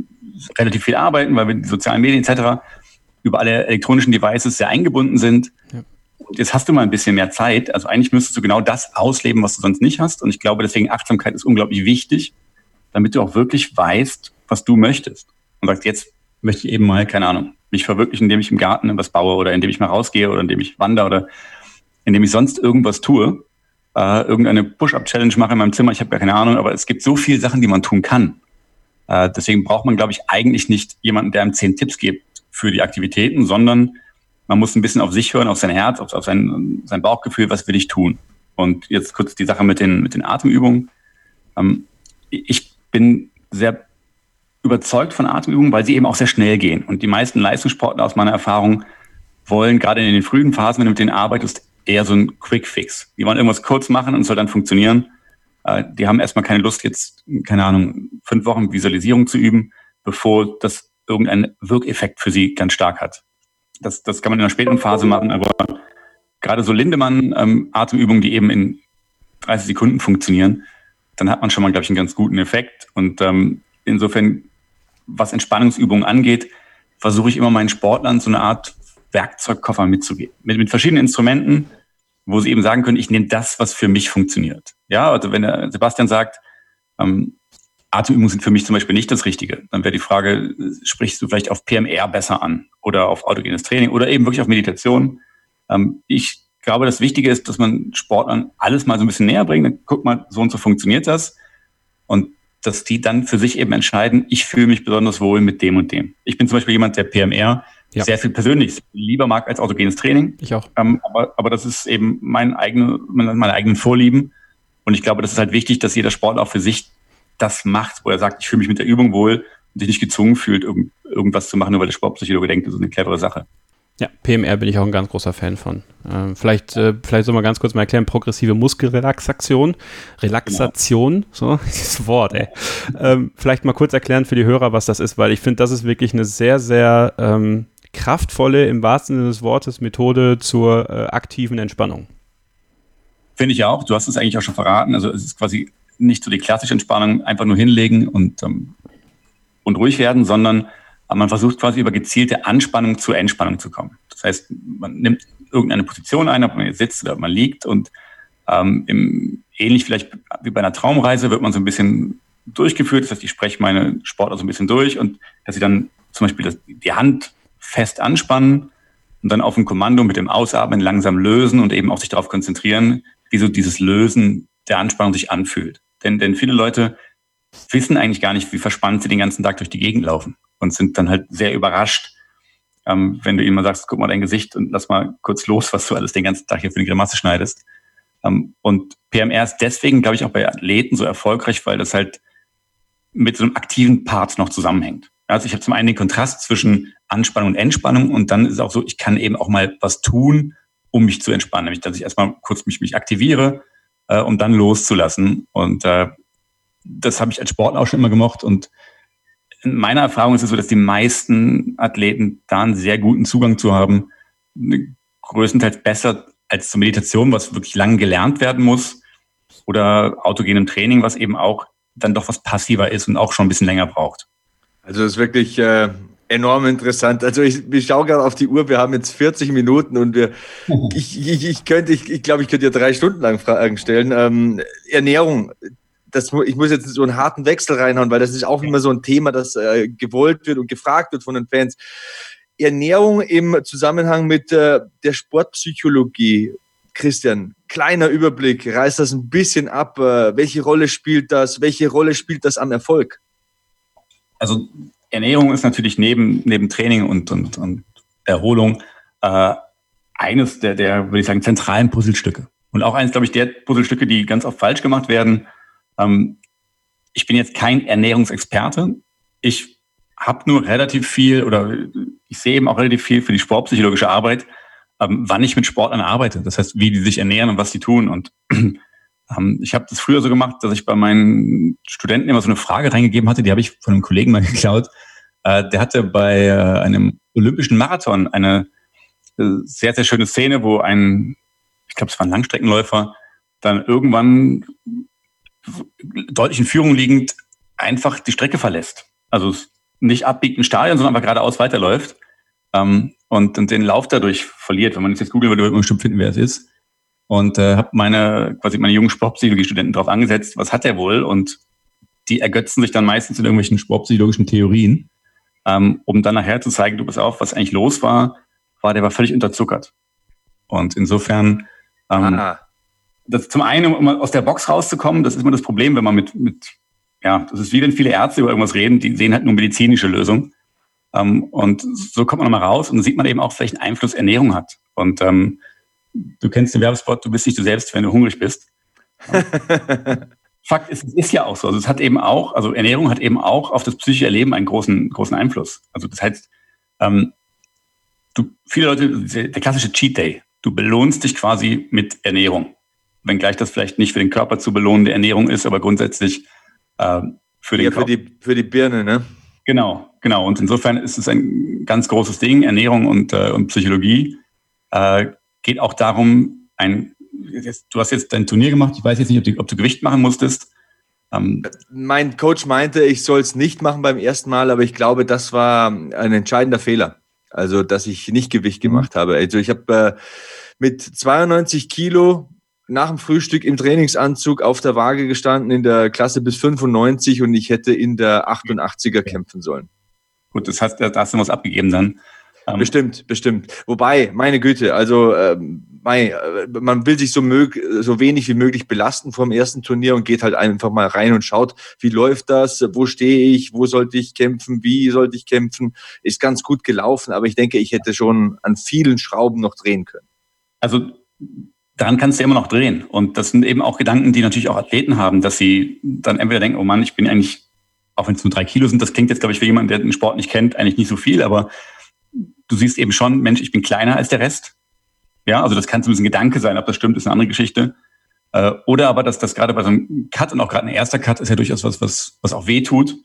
relativ viel arbeiten, weil wir die sozialen Medien etc. über alle elektronischen Devices sehr eingebunden sind. Ja jetzt hast du mal ein bisschen mehr Zeit. Also eigentlich müsstest du genau das ausleben, was du sonst nicht hast. Und ich glaube, deswegen Achtsamkeit ist unglaublich wichtig, damit du auch wirklich weißt, was du möchtest. Und sagst, jetzt möchte ich eben mal, keine Ahnung, mich verwirklichen, indem ich im Garten etwas baue oder indem ich mal rausgehe oder indem ich wandere oder indem ich sonst irgendwas tue. Äh, irgendeine Push-Up-Challenge mache in meinem Zimmer, ich habe gar keine Ahnung, aber es gibt so viele Sachen, die man tun kann. Äh, deswegen braucht man, glaube ich, eigentlich nicht jemanden, der einem zehn Tipps gibt für die Aktivitäten, sondern man muss ein bisschen auf sich hören, auf sein Herz, auf, auf sein, sein Bauchgefühl, was will ich tun. Und jetzt kurz die Sache mit den, mit den Atemübungen. Ähm, ich bin sehr überzeugt von Atemübungen, weil sie eben auch sehr schnell gehen. Und die meisten Leistungssportler aus meiner Erfahrung wollen gerade in den frühen Phasen, wenn du mit denen arbeitest, eher so ein Quick Fix. Die wollen irgendwas kurz machen und es soll dann funktionieren. Äh, die haben erstmal keine Lust, jetzt, keine Ahnung, fünf Wochen Visualisierung zu üben, bevor das irgendeinen Wirkeffekt für sie ganz stark hat. Das, das kann man in einer späten Phase machen, aber gerade so Lindemann-Atemübungen, ähm, die eben in 30 Sekunden funktionieren, dann hat man schon mal, glaube ich, einen ganz guten Effekt. Und ähm, insofern, was Entspannungsübungen angeht, versuche ich immer meinen Sportlern so eine Art Werkzeugkoffer mitzugeben. Mit, mit verschiedenen Instrumenten, wo sie eben sagen können, ich nehme das, was für mich funktioniert. Ja, also wenn der Sebastian sagt, ähm, Atemübungen sind für mich zum Beispiel nicht das Richtige. Dann wäre die Frage, sprichst du vielleicht auf PMR besser an oder auf autogenes Training oder eben wirklich auf Meditation? Ähm, ich glaube, das Wichtige ist, dass man Sportlern alles mal so ein bisschen näher bringt. Dann guck mal, so und so funktioniert das. Und dass die dann für sich eben entscheiden, ich fühle mich besonders wohl mit dem und dem. Ich bin zum Beispiel jemand, der PMR ja. sehr viel persönlich lieber mag als autogenes Training. Ich auch. Ähm, aber, aber das ist eben mein eigene, meine eigenen Vorlieben. Und ich glaube, das ist halt wichtig, dass jeder Sportler auch für sich das macht, wo er sagt, ich fühle mich mit der Übung wohl und sich nicht gezwungen fühlt, irgend, irgendwas zu machen, nur weil der Sportpsychologe denkt, das ist eine clevere Sache. Ja, PMR bin ich auch ein ganz großer Fan von. Ähm, vielleicht, äh, vielleicht soll man ganz kurz mal erklären, progressive Muskelrelaxation. Relaxation, genau. so, dieses Wort, ey. Ähm, vielleicht mal kurz erklären für die Hörer, was das ist, weil ich finde, das ist wirklich eine sehr, sehr ähm, kraftvolle, im wahrsten Sinne des Wortes, Methode zur äh, aktiven Entspannung. Finde ich auch. Du hast es eigentlich auch schon verraten. Also es ist quasi nicht so die klassische Entspannung, einfach nur hinlegen und, ähm, und ruhig werden, sondern man versucht quasi über gezielte Anspannung zur Entspannung zu kommen. Das heißt, man nimmt irgendeine Position ein, ob man jetzt sitzt oder ob man liegt und ähm, im, ähnlich vielleicht wie bei einer Traumreise wird man so ein bisschen durchgeführt. Das heißt, ich spreche meine Sportler so ein bisschen durch und dass sie dann zum Beispiel das, die Hand fest anspannen und dann auf ein Kommando mit dem Ausatmen langsam lösen und eben auch sich darauf konzentrieren, wie so dieses Lösen der Anspannung sich anfühlt. Denn, denn viele Leute wissen eigentlich gar nicht, wie verspannt sie den ganzen Tag durch die Gegend laufen und sind dann halt sehr überrascht, ähm, wenn du ihnen mal sagst, guck mal dein Gesicht und lass mal kurz los, was du alles den ganzen Tag hier für eine Grimasse schneidest. Ähm, und PMR ist deswegen, glaube ich, auch bei Athleten so erfolgreich, weil das halt mit so einem aktiven Part noch zusammenhängt. Also ich habe zum einen den Kontrast zwischen Anspannung und Entspannung und dann ist es auch so, ich kann eben auch mal was tun, um mich zu entspannen, nämlich dass ich erstmal kurz mich, mich aktiviere, äh, um dann loszulassen. Und äh, das habe ich als Sportler auch schon immer gemocht. Und in meiner Erfahrung ist es so, dass die meisten Athleten da einen sehr guten Zugang zu haben, größtenteils besser als zur Meditation, was wirklich lang gelernt werden muss, oder autogenem Training, was eben auch dann doch was passiver ist und auch schon ein bisschen länger braucht. Also das ist wirklich äh, enorm interessant. Also ich, ich schaue gerade auf die Uhr, wir haben jetzt 40 Minuten und wir, ich, ich, ich könnte, ich, ich glaube, ich könnte dir drei Stunden lang Fragen stellen. Ähm, Ernährung, das, ich muss jetzt so einen harten Wechsel reinhauen, weil das ist auch immer so ein Thema, das äh, gewollt wird und gefragt wird von den Fans. Ernährung im Zusammenhang mit äh, der Sportpsychologie. Christian, kleiner Überblick, reißt das ein bisschen ab. Äh, welche Rolle spielt das? Welche Rolle spielt das am Erfolg? Also Ernährung ist natürlich neben, neben Training und, und, und Erholung äh, eines der, der, würde ich sagen, zentralen Puzzlestücke. Und auch eines, glaube ich, der Puzzlestücke, die ganz oft falsch gemacht werden. Ähm, ich bin jetzt kein Ernährungsexperte. Ich habe nur relativ viel oder ich sehe eben auch relativ viel für die sportpsychologische Arbeit, ähm, wann ich mit Sportlern arbeite. Das heißt, wie die sich ernähren und was sie tun. Und ich habe das früher so gemacht, dass ich bei meinen Studenten immer so eine Frage reingegeben hatte, die habe ich von einem Kollegen mal geklaut. Äh, der hatte bei äh, einem olympischen Marathon eine äh, sehr, sehr schöne Szene, wo ein, ich glaube, es war ein Langstreckenläufer, dann irgendwann deutlich in Führung liegend einfach die Strecke verlässt. Also nicht abbiegt im Stadion, sondern einfach geradeaus weiterläuft ähm, und, den Lauf dadurch verliert. Wenn man jetzt googeln würde, würde man bestimmt finden, wer es ist und äh, habe meine quasi meine jungen Sportpsychologie-Studenten darauf angesetzt, was hat er wohl und die ergötzen sich dann meistens in irgendwelchen sportpsychologischen Theorien, ähm, um dann nachher zu zeigen, du pass auf, was eigentlich los war, war der war völlig unterzuckert. Und insofern ähm, das zum einen, um aus der Box rauszukommen, das ist immer das Problem, wenn man mit, mit ja, das ist wie wenn viele Ärzte über irgendwas reden, die sehen halt nur medizinische Lösungen. Ähm, und so kommt man nochmal raus und dann sieht man eben auch, welchen Einfluss Ernährung hat. Und ähm, du kennst den Werbespot, du bist nicht du selbst, wenn du hungrig bist. Fakt ist, es ist ja auch so. Also es hat eben auch, also Ernährung hat eben auch auf das psychische Erleben einen großen, großen Einfluss. Also das heißt, ähm, du, viele Leute, der klassische Cheat Day, du belohnst dich quasi mit Ernährung. Wenngleich das vielleicht nicht für den Körper zu belohnende Ernährung ist, aber grundsätzlich äh, für den ja, Körper. Für die, für die Birne, ne? Genau, genau. Und insofern ist es ein ganz großes Ding, Ernährung und, äh, und Psychologie. Äh, geht auch darum, ein, du hast jetzt dein Turnier gemacht, ich weiß jetzt nicht, ob du, ob du Gewicht machen musstest. Ähm, mein Coach meinte, ich soll es nicht machen beim ersten Mal, aber ich glaube, das war ein entscheidender Fehler. Also, dass ich nicht Gewicht gemacht habe. Also, ich habe äh, mit 92 Kilo nach dem Frühstück im Trainingsanzug auf der Waage gestanden in der Klasse bis 95 und ich hätte in der 88er kämpfen sollen. Gut, das heißt, da hast du was abgegeben dann. Bestimmt, bestimmt. Wobei, meine Güte, also ähm, mei, äh, man will sich so, mög so wenig wie möglich belasten vom ersten Turnier und geht halt einfach mal rein und schaut, wie läuft das, wo stehe ich, wo sollte ich kämpfen, wie sollte ich kämpfen. Ist ganz gut gelaufen, aber ich denke, ich hätte schon an vielen Schrauben noch drehen können. Also daran kannst du immer noch drehen. Und das sind eben auch Gedanken, die natürlich auch Athleten haben, dass sie dann entweder denken, oh Mann, ich bin eigentlich, auch wenn es nur drei Kilo sind, das klingt jetzt, glaube ich, für jemanden, der den Sport nicht kennt, eigentlich nicht so viel, aber du siehst eben schon, Mensch, ich bin kleiner als der Rest. Ja, also das kann zumindest ein Gedanke sein, ob das stimmt, ist eine andere Geschichte. Äh, oder aber, dass das gerade bei so einem Cut und auch gerade ein erster Cut ist ja durchaus was, was, was auch weh tut,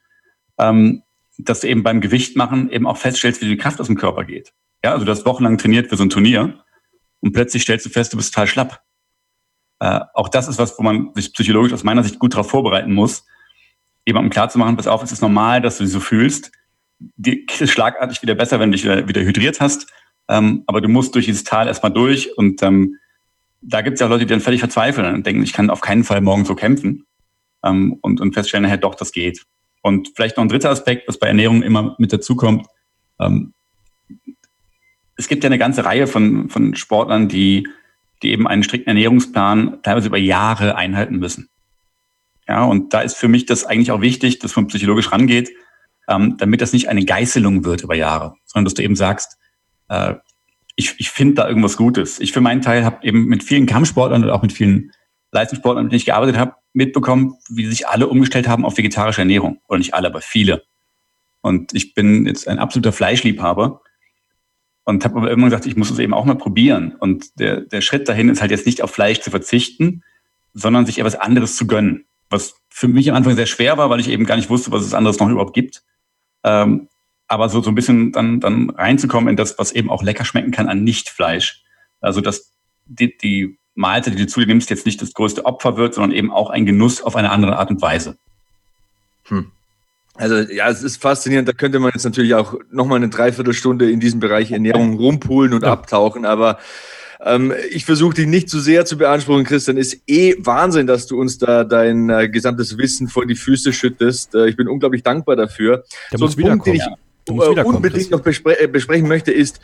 ähm, dass du eben beim Gewicht machen eben auch feststellst, wie die Kraft aus dem Körper geht. Ja, also du hast wochenlang trainiert für so ein Turnier und plötzlich stellst du fest, du bist total schlapp. Äh, auch das ist was, wo man sich psychologisch aus meiner Sicht gut darauf vorbereiten muss, jemandem klarzumachen, pass auf, es ist normal, dass du dich so fühlst. Die ist schlagartig wieder besser, wenn du dich wieder, wieder hydriert hast. Ähm, aber du musst durch dieses Tal erstmal durch und ähm, da gibt es ja Leute, die dann völlig verzweifeln und denken, ich kann auf keinen Fall morgen so kämpfen ähm, und, und feststellen, nachher doch, das geht. Und vielleicht noch ein dritter Aspekt, was bei Ernährung immer mit dazukommt. Ähm, es gibt ja eine ganze Reihe von, von Sportlern, die, die eben einen strikten Ernährungsplan teilweise über Jahre einhalten müssen. Ja, und da ist für mich das eigentlich auch wichtig, dass man psychologisch rangeht, ähm, damit das nicht eine Geißelung wird über Jahre, sondern dass du eben sagst, äh, ich, ich finde da irgendwas Gutes. Ich für meinen Teil habe eben mit vielen Kampfsportlern und auch mit vielen Leistungssportlern, mit denen ich gearbeitet habe, mitbekommen, wie sich alle umgestellt haben auf vegetarische Ernährung. Oder nicht alle, aber viele. Und ich bin jetzt ein absoluter Fleischliebhaber und habe aber irgendwann gesagt, ich muss es eben auch mal probieren. Und der, der Schritt dahin ist halt jetzt nicht auf Fleisch zu verzichten, sondern sich etwas anderes zu gönnen. Was für mich am Anfang sehr schwer war, weil ich eben gar nicht wusste, was es anderes noch überhaupt gibt. Ähm, aber so, so ein bisschen dann, dann reinzukommen in das, was eben auch lecker schmecken kann an Nicht-Fleisch. Also, dass die, die Mahlzeit, die du zu dir nimmst, jetzt nicht das größte Opfer wird, sondern eben auch ein Genuss auf eine andere Art und Weise. Hm. Also ja, es ist faszinierend. Da könnte man jetzt natürlich auch nochmal eine Dreiviertelstunde in diesem Bereich Ernährung rumpulen und ja. abtauchen. Aber ähm, ich versuche dich nicht zu sehr zu beanspruchen, Christian. Ist eh Wahnsinn, dass du uns da dein äh, gesamtes Wissen vor die Füße schüttest. Äh, ich bin unglaublich dankbar dafür. Der so ein Punkt, den ich äh, unbedingt noch bespre äh, besprechen möchte, ist,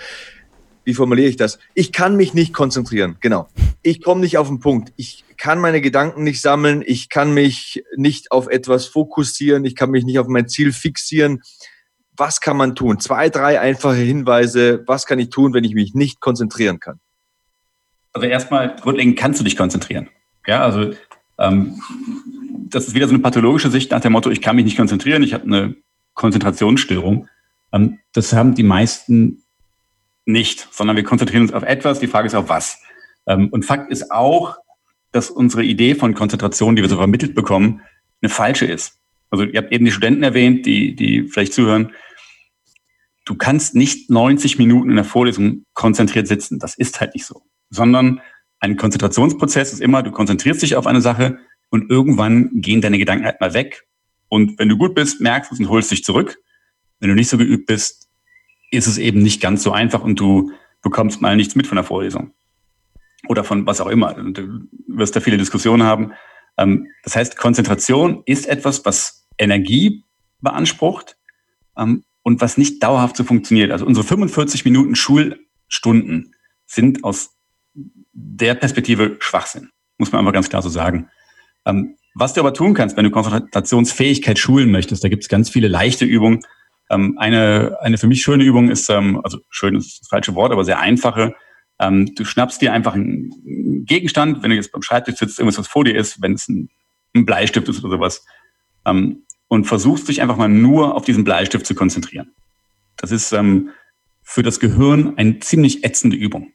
wie formuliere ich das? Ich kann mich nicht konzentrieren. Genau. Ich komme nicht auf den Punkt. Ich kann meine Gedanken nicht sammeln, ich kann mich nicht auf etwas fokussieren, ich kann mich nicht auf mein Ziel fixieren. Was kann man tun? Zwei, drei einfache Hinweise. Was kann ich tun, wenn ich mich nicht konzentrieren kann? Also erstmal grundlegend kannst du dich konzentrieren. Ja, also ähm, das ist wieder so eine pathologische Sicht nach dem Motto, ich kann mich nicht konzentrieren, ich habe eine Konzentrationsstörung. Ähm, das haben die meisten nicht, sondern wir konzentrieren uns auf etwas. Die Frage ist auf was. Ähm, und Fakt ist auch, dass unsere Idee von Konzentration, die wir so vermittelt bekommen, eine falsche ist. Also ihr habt eben die Studenten erwähnt, die, die vielleicht zuhören. Du kannst nicht 90 Minuten in der Vorlesung konzentriert sitzen. Das ist halt nicht so. Sondern ein Konzentrationsprozess ist immer, du konzentrierst dich auf eine Sache und irgendwann gehen deine Gedanken halt mal weg. Und wenn du gut bist, merkst du es und holst dich zurück. Wenn du nicht so geübt bist, ist es eben nicht ganz so einfach und du bekommst mal nichts mit von der Vorlesung oder von was auch immer. Du wirst da viele Diskussionen haben. Ähm, das heißt, Konzentration ist etwas, was Energie beansprucht ähm, und was nicht dauerhaft so funktioniert. Also unsere 45 Minuten Schulstunden sind aus der Perspektive Schwachsinn, muss man einfach ganz klar so sagen. Ähm, was du aber tun kannst, wenn du Konzentrationsfähigkeit schulen möchtest, da gibt es ganz viele leichte Übungen. eine, eine für mich schöne Übung ist, also schön ist das falsche Wort, aber sehr einfache, ähm, du schnappst dir einfach einen Gegenstand, wenn du jetzt beim Schreibtisch sitzt, irgendwas, was vor dir ist, wenn es ein, ein Bleistift ist oder sowas, ähm, und versuchst dich einfach mal nur auf diesen Bleistift zu konzentrieren. Das ist ähm, für das Gehirn eine ziemlich ätzende Übung.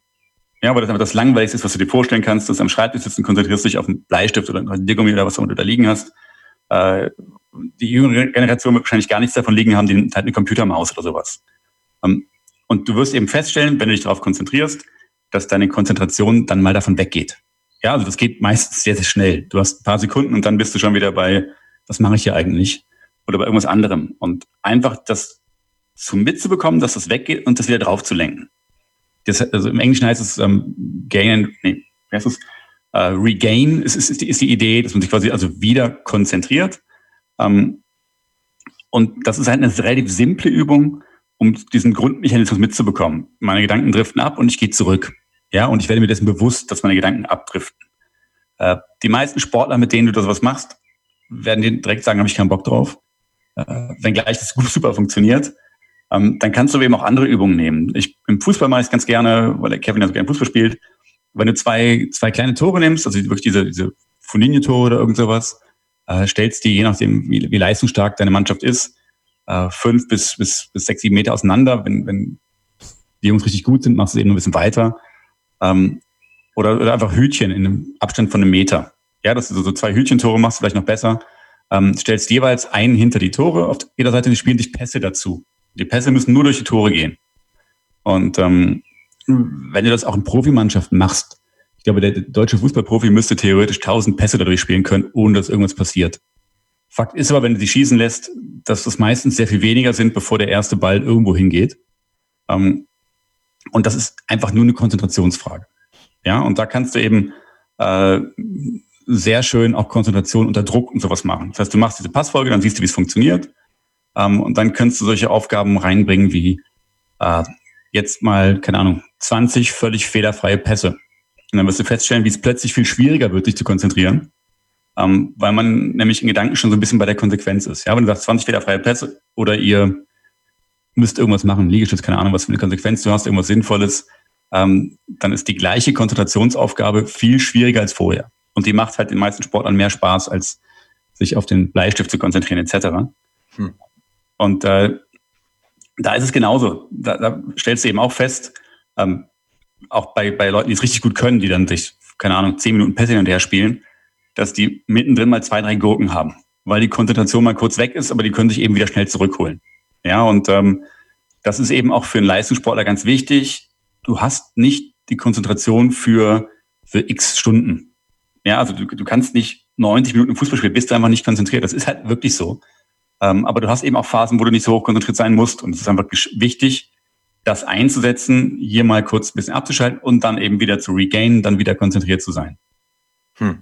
Ja, weil das einfach das Langweiligste ist, was du dir vorstellen kannst, dass am Schreibtisch sitzt und konzentrierst dich auf einen Bleistift oder ein Radiergummi oder was auch immer du da liegen hast. Äh, die jüngere Generation wird wahrscheinlich gar nichts davon liegen haben, die halt eine Computermaus oder sowas. Ähm, und du wirst eben feststellen, wenn du dich darauf konzentrierst, dass deine Konzentration dann mal davon weggeht. Ja, also das geht meistens sehr, sehr schnell. Du hast ein paar Sekunden und dann bist du schon wieder bei, was mache ich hier eigentlich? Oder bei irgendwas anderem. Und einfach das zu mitzubekommen, dass das weggeht und das wieder drauf zu lenken. Das, also im Englischen heißt es ähm, gain, nee, wie heißt es? Uh, regain ist, ist, ist, die, ist die Idee, dass man sich quasi also wieder konzentriert. Ähm, und das ist halt eine relativ simple Übung, um diesen Grundmechanismus mitzubekommen. Meine Gedanken driften ab und ich gehe zurück. Ja, und ich werde mir dessen bewusst, dass meine Gedanken abdriften. Äh, die meisten Sportler, mit denen du das was machst, werden dir direkt sagen, habe ich keinen Bock drauf. Äh, wenngleich das super funktioniert, ähm, dann kannst du eben auch andere Übungen nehmen. Ich, Im Fußball mache ich es ganz gerne, weil der Kevin ja so gerne Fußball spielt. Wenn du zwei, zwei kleine Tore nimmst, also wirklich diese, diese Fournier-Tore oder irgend sowas, äh, stellst die, je nachdem, wie, wie leistungsstark deine Mannschaft ist, äh, fünf bis, bis, bis sechs, sieben Meter auseinander. Wenn, wenn die Jungs richtig gut sind, machst du eben ein bisschen weiter. Ähm, oder, oder einfach Hütchen in einem Abstand von einem Meter. Ja, dass du so zwei Hütchentore machst, vielleicht noch besser. Ähm, stellst jeweils einen hinter die Tore. Auf jeder Seite die spielen sich Pässe dazu. Die Pässe müssen nur durch die Tore gehen. Und ähm, wenn du das auch in Profimannschaften machst, ich glaube, der deutsche Fußballprofi müsste theoretisch tausend Pässe dadurch spielen können, ohne dass irgendwas passiert. Fakt ist aber, wenn du sie schießen lässt, dass das meistens sehr viel weniger sind, bevor der erste Ball irgendwo hingeht. Ähm, und das ist einfach nur eine Konzentrationsfrage. Ja, und da kannst du eben äh, sehr schön auch Konzentration unter Druck und sowas machen. Das heißt, du machst diese Passfolge, dann siehst du, wie es funktioniert. Ähm, und dann kannst du solche Aufgaben reinbringen wie äh, jetzt mal, keine Ahnung, 20 völlig fehlerfreie Pässe. Und dann wirst du feststellen, wie es plötzlich viel schwieriger wird, dich zu konzentrieren. Ähm, weil man nämlich in Gedanken schon so ein bisschen bei der Konsequenz ist. Ja, wenn du sagst 20 fehlerfreie Pässe oder ihr müsst irgendwas machen, Liegestütz, keine Ahnung, was für eine Konsequenz du hast, irgendwas Sinnvolles, ähm, dann ist die gleiche Konzentrationsaufgabe viel schwieriger als vorher. Und die macht halt den meisten Sportlern mehr Spaß, als sich auf den Bleistift zu konzentrieren, etc. Hm. Und äh, da ist es genauso. Da, da stellst du eben auch fest, ähm, auch bei, bei Leuten, die es richtig gut können, die dann sich, keine Ahnung, zehn Minuten Pässe hin und her spielen, dass die mittendrin mal zwei, drei Gurken haben, weil die Konzentration mal kurz weg ist, aber die können sich eben wieder schnell zurückholen. Ja, und ähm, das ist eben auch für einen Leistungssportler ganz wichtig. Du hast nicht die Konzentration für, für x Stunden. Ja, also du, du kannst nicht 90 Minuten Fußball spielen, bist du einfach nicht konzentriert. Das ist halt wirklich so. Ähm, aber du hast eben auch Phasen, wo du nicht so hoch konzentriert sein musst. Und es ist einfach wichtig, das einzusetzen, hier mal kurz ein bisschen abzuschalten und dann eben wieder zu regainen, dann wieder konzentriert zu sein. Hm.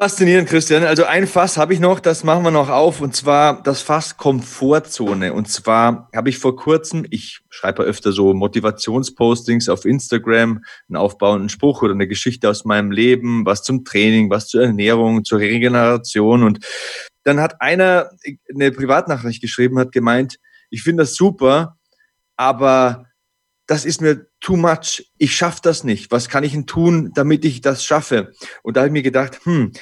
Faszinierend, Christian. Also ein Fass habe ich noch, das machen wir noch auf, und zwar das Fass Komfortzone. Und zwar habe ich vor kurzem, ich schreibe öfter so Motivationspostings auf Instagram, einen aufbauenden Spruch oder eine Geschichte aus meinem Leben, was zum Training, was zur Ernährung, zur Regeneration. Und dann hat einer eine Privatnachricht geschrieben, hat gemeint, ich finde das super, aber das ist mir too much. Ich schaffe das nicht. Was kann ich denn tun, damit ich das schaffe? Und da habe ich mir gedacht, hm,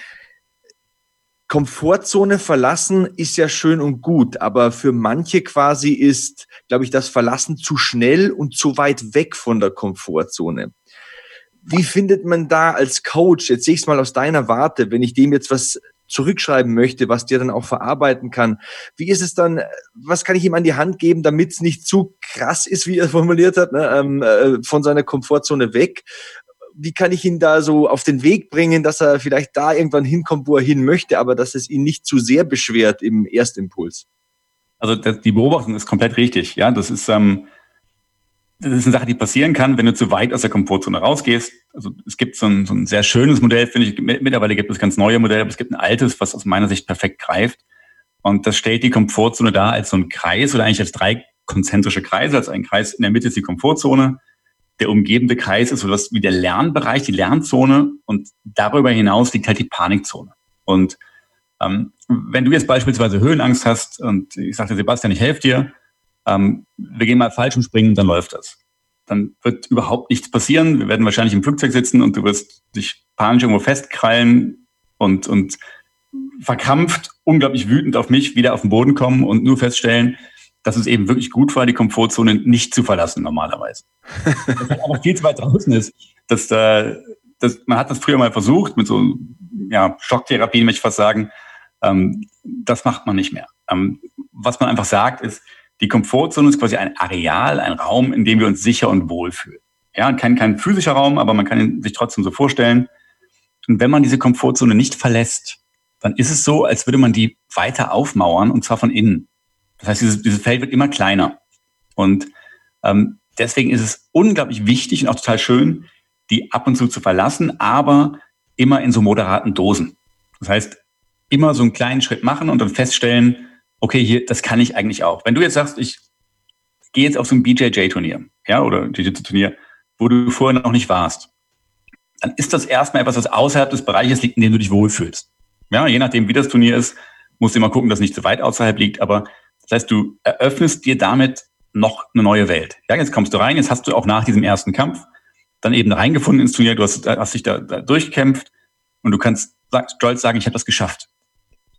Komfortzone verlassen ist ja schön und gut, aber für manche quasi ist, glaube ich, das Verlassen zu schnell und zu weit weg von der Komfortzone. Wie findet man da als Coach, jetzt sehe ich es mal aus deiner Warte, wenn ich dem jetzt was zurückschreiben möchte, was der dann auch verarbeiten kann. Wie ist es dann, was kann ich ihm an die Hand geben, damit es nicht zu krass ist, wie er formuliert hat, ne, ähm, äh, von seiner Komfortzone weg? Wie kann ich ihn da so auf den Weg bringen, dass er vielleicht da irgendwann hinkommt, wo er hin möchte, aber dass es ihn nicht zu sehr beschwert im Erstimpuls? Also das, die Beobachtung ist komplett richtig. Ja, das ist ähm, das ist eine Sache, die passieren kann, wenn du zu weit aus der Komfortzone rausgehst. Also es gibt so ein, so ein sehr schönes Modell, finde ich. Mittlerweile gibt es ganz neue Modelle, aber es gibt ein altes, was aus meiner Sicht perfekt greift. Und das stellt die Komfortzone dar als so ein Kreis oder eigentlich als drei konzentrische Kreise. Also ein Kreis in der Mitte ist die Komfortzone. Der umgebende Kreis ist so was wie der Lernbereich, die Lernzone. Und darüber hinaus liegt halt die Panikzone. Und ähm, wenn du jetzt beispielsweise Höhenangst hast und ich sagte, Sebastian, ich helfe dir, ähm, wir gehen mal falsch und springen, dann läuft das. Dann wird überhaupt nichts passieren. Wir werden wahrscheinlich im Flugzeug sitzen und du wirst dich panisch irgendwo festkrallen und, und verkrampft, unglaublich wütend auf mich wieder auf den Boden kommen und nur feststellen, dass es eben wirklich gut war, die Komfortzone nicht zu verlassen normalerweise. das aber viel zu weit draußen ist. Dass, äh, dass, man hat das früher mal versucht mit so ja, Schocktherapie, möchte ich fast sagen. Ähm, das macht man nicht mehr. Ähm, was man einfach sagt, ist, die Komfortzone ist quasi ein Areal, ein Raum, in dem wir uns sicher und wohl fühlen. Ja, kein, kein physischer Raum, aber man kann ihn sich trotzdem so vorstellen. Und wenn man diese Komfortzone nicht verlässt, dann ist es so, als würde man die weiter aufmauern und zwar von innen. Das heißt, dieses, dieses Feld wird immer kleiner. Und ähm, deswegen ist es unglaublich wichtig und auch total schön, die ab und zu zu verlassen, aber immer in so moderaten Dosen. Das heißt, immer so einen kleinen Schritt machen und dann feststellen, okay, hier, das kann ich eigentlich auch. Wenn du jetzt sagst, ich geh jetzt auf so ein BJJ-Turnier, ja, oder Jiu-Jitsu-Turnier, wo du vorher noch nicht warst. Dann ist das erstmal etwas, was außerhalb des Bereiches liegt, in dem du dich wohlfühlst. Ja, je nachdem, wie das Turnier ist, musst du immer gucken, dass es nicht zu weit außerhalb liegt, aber das heißt, du eröffnest dir damit noch eine neue Welt. Ja, jetzt kommst du rein, jetzt hast du auch nach diesem ersten Kampf dann eben reingefunden ins Turnier, du hast, hast dich da, da durchkämpft und du kannst stolz sagen, ich habe das geschafft.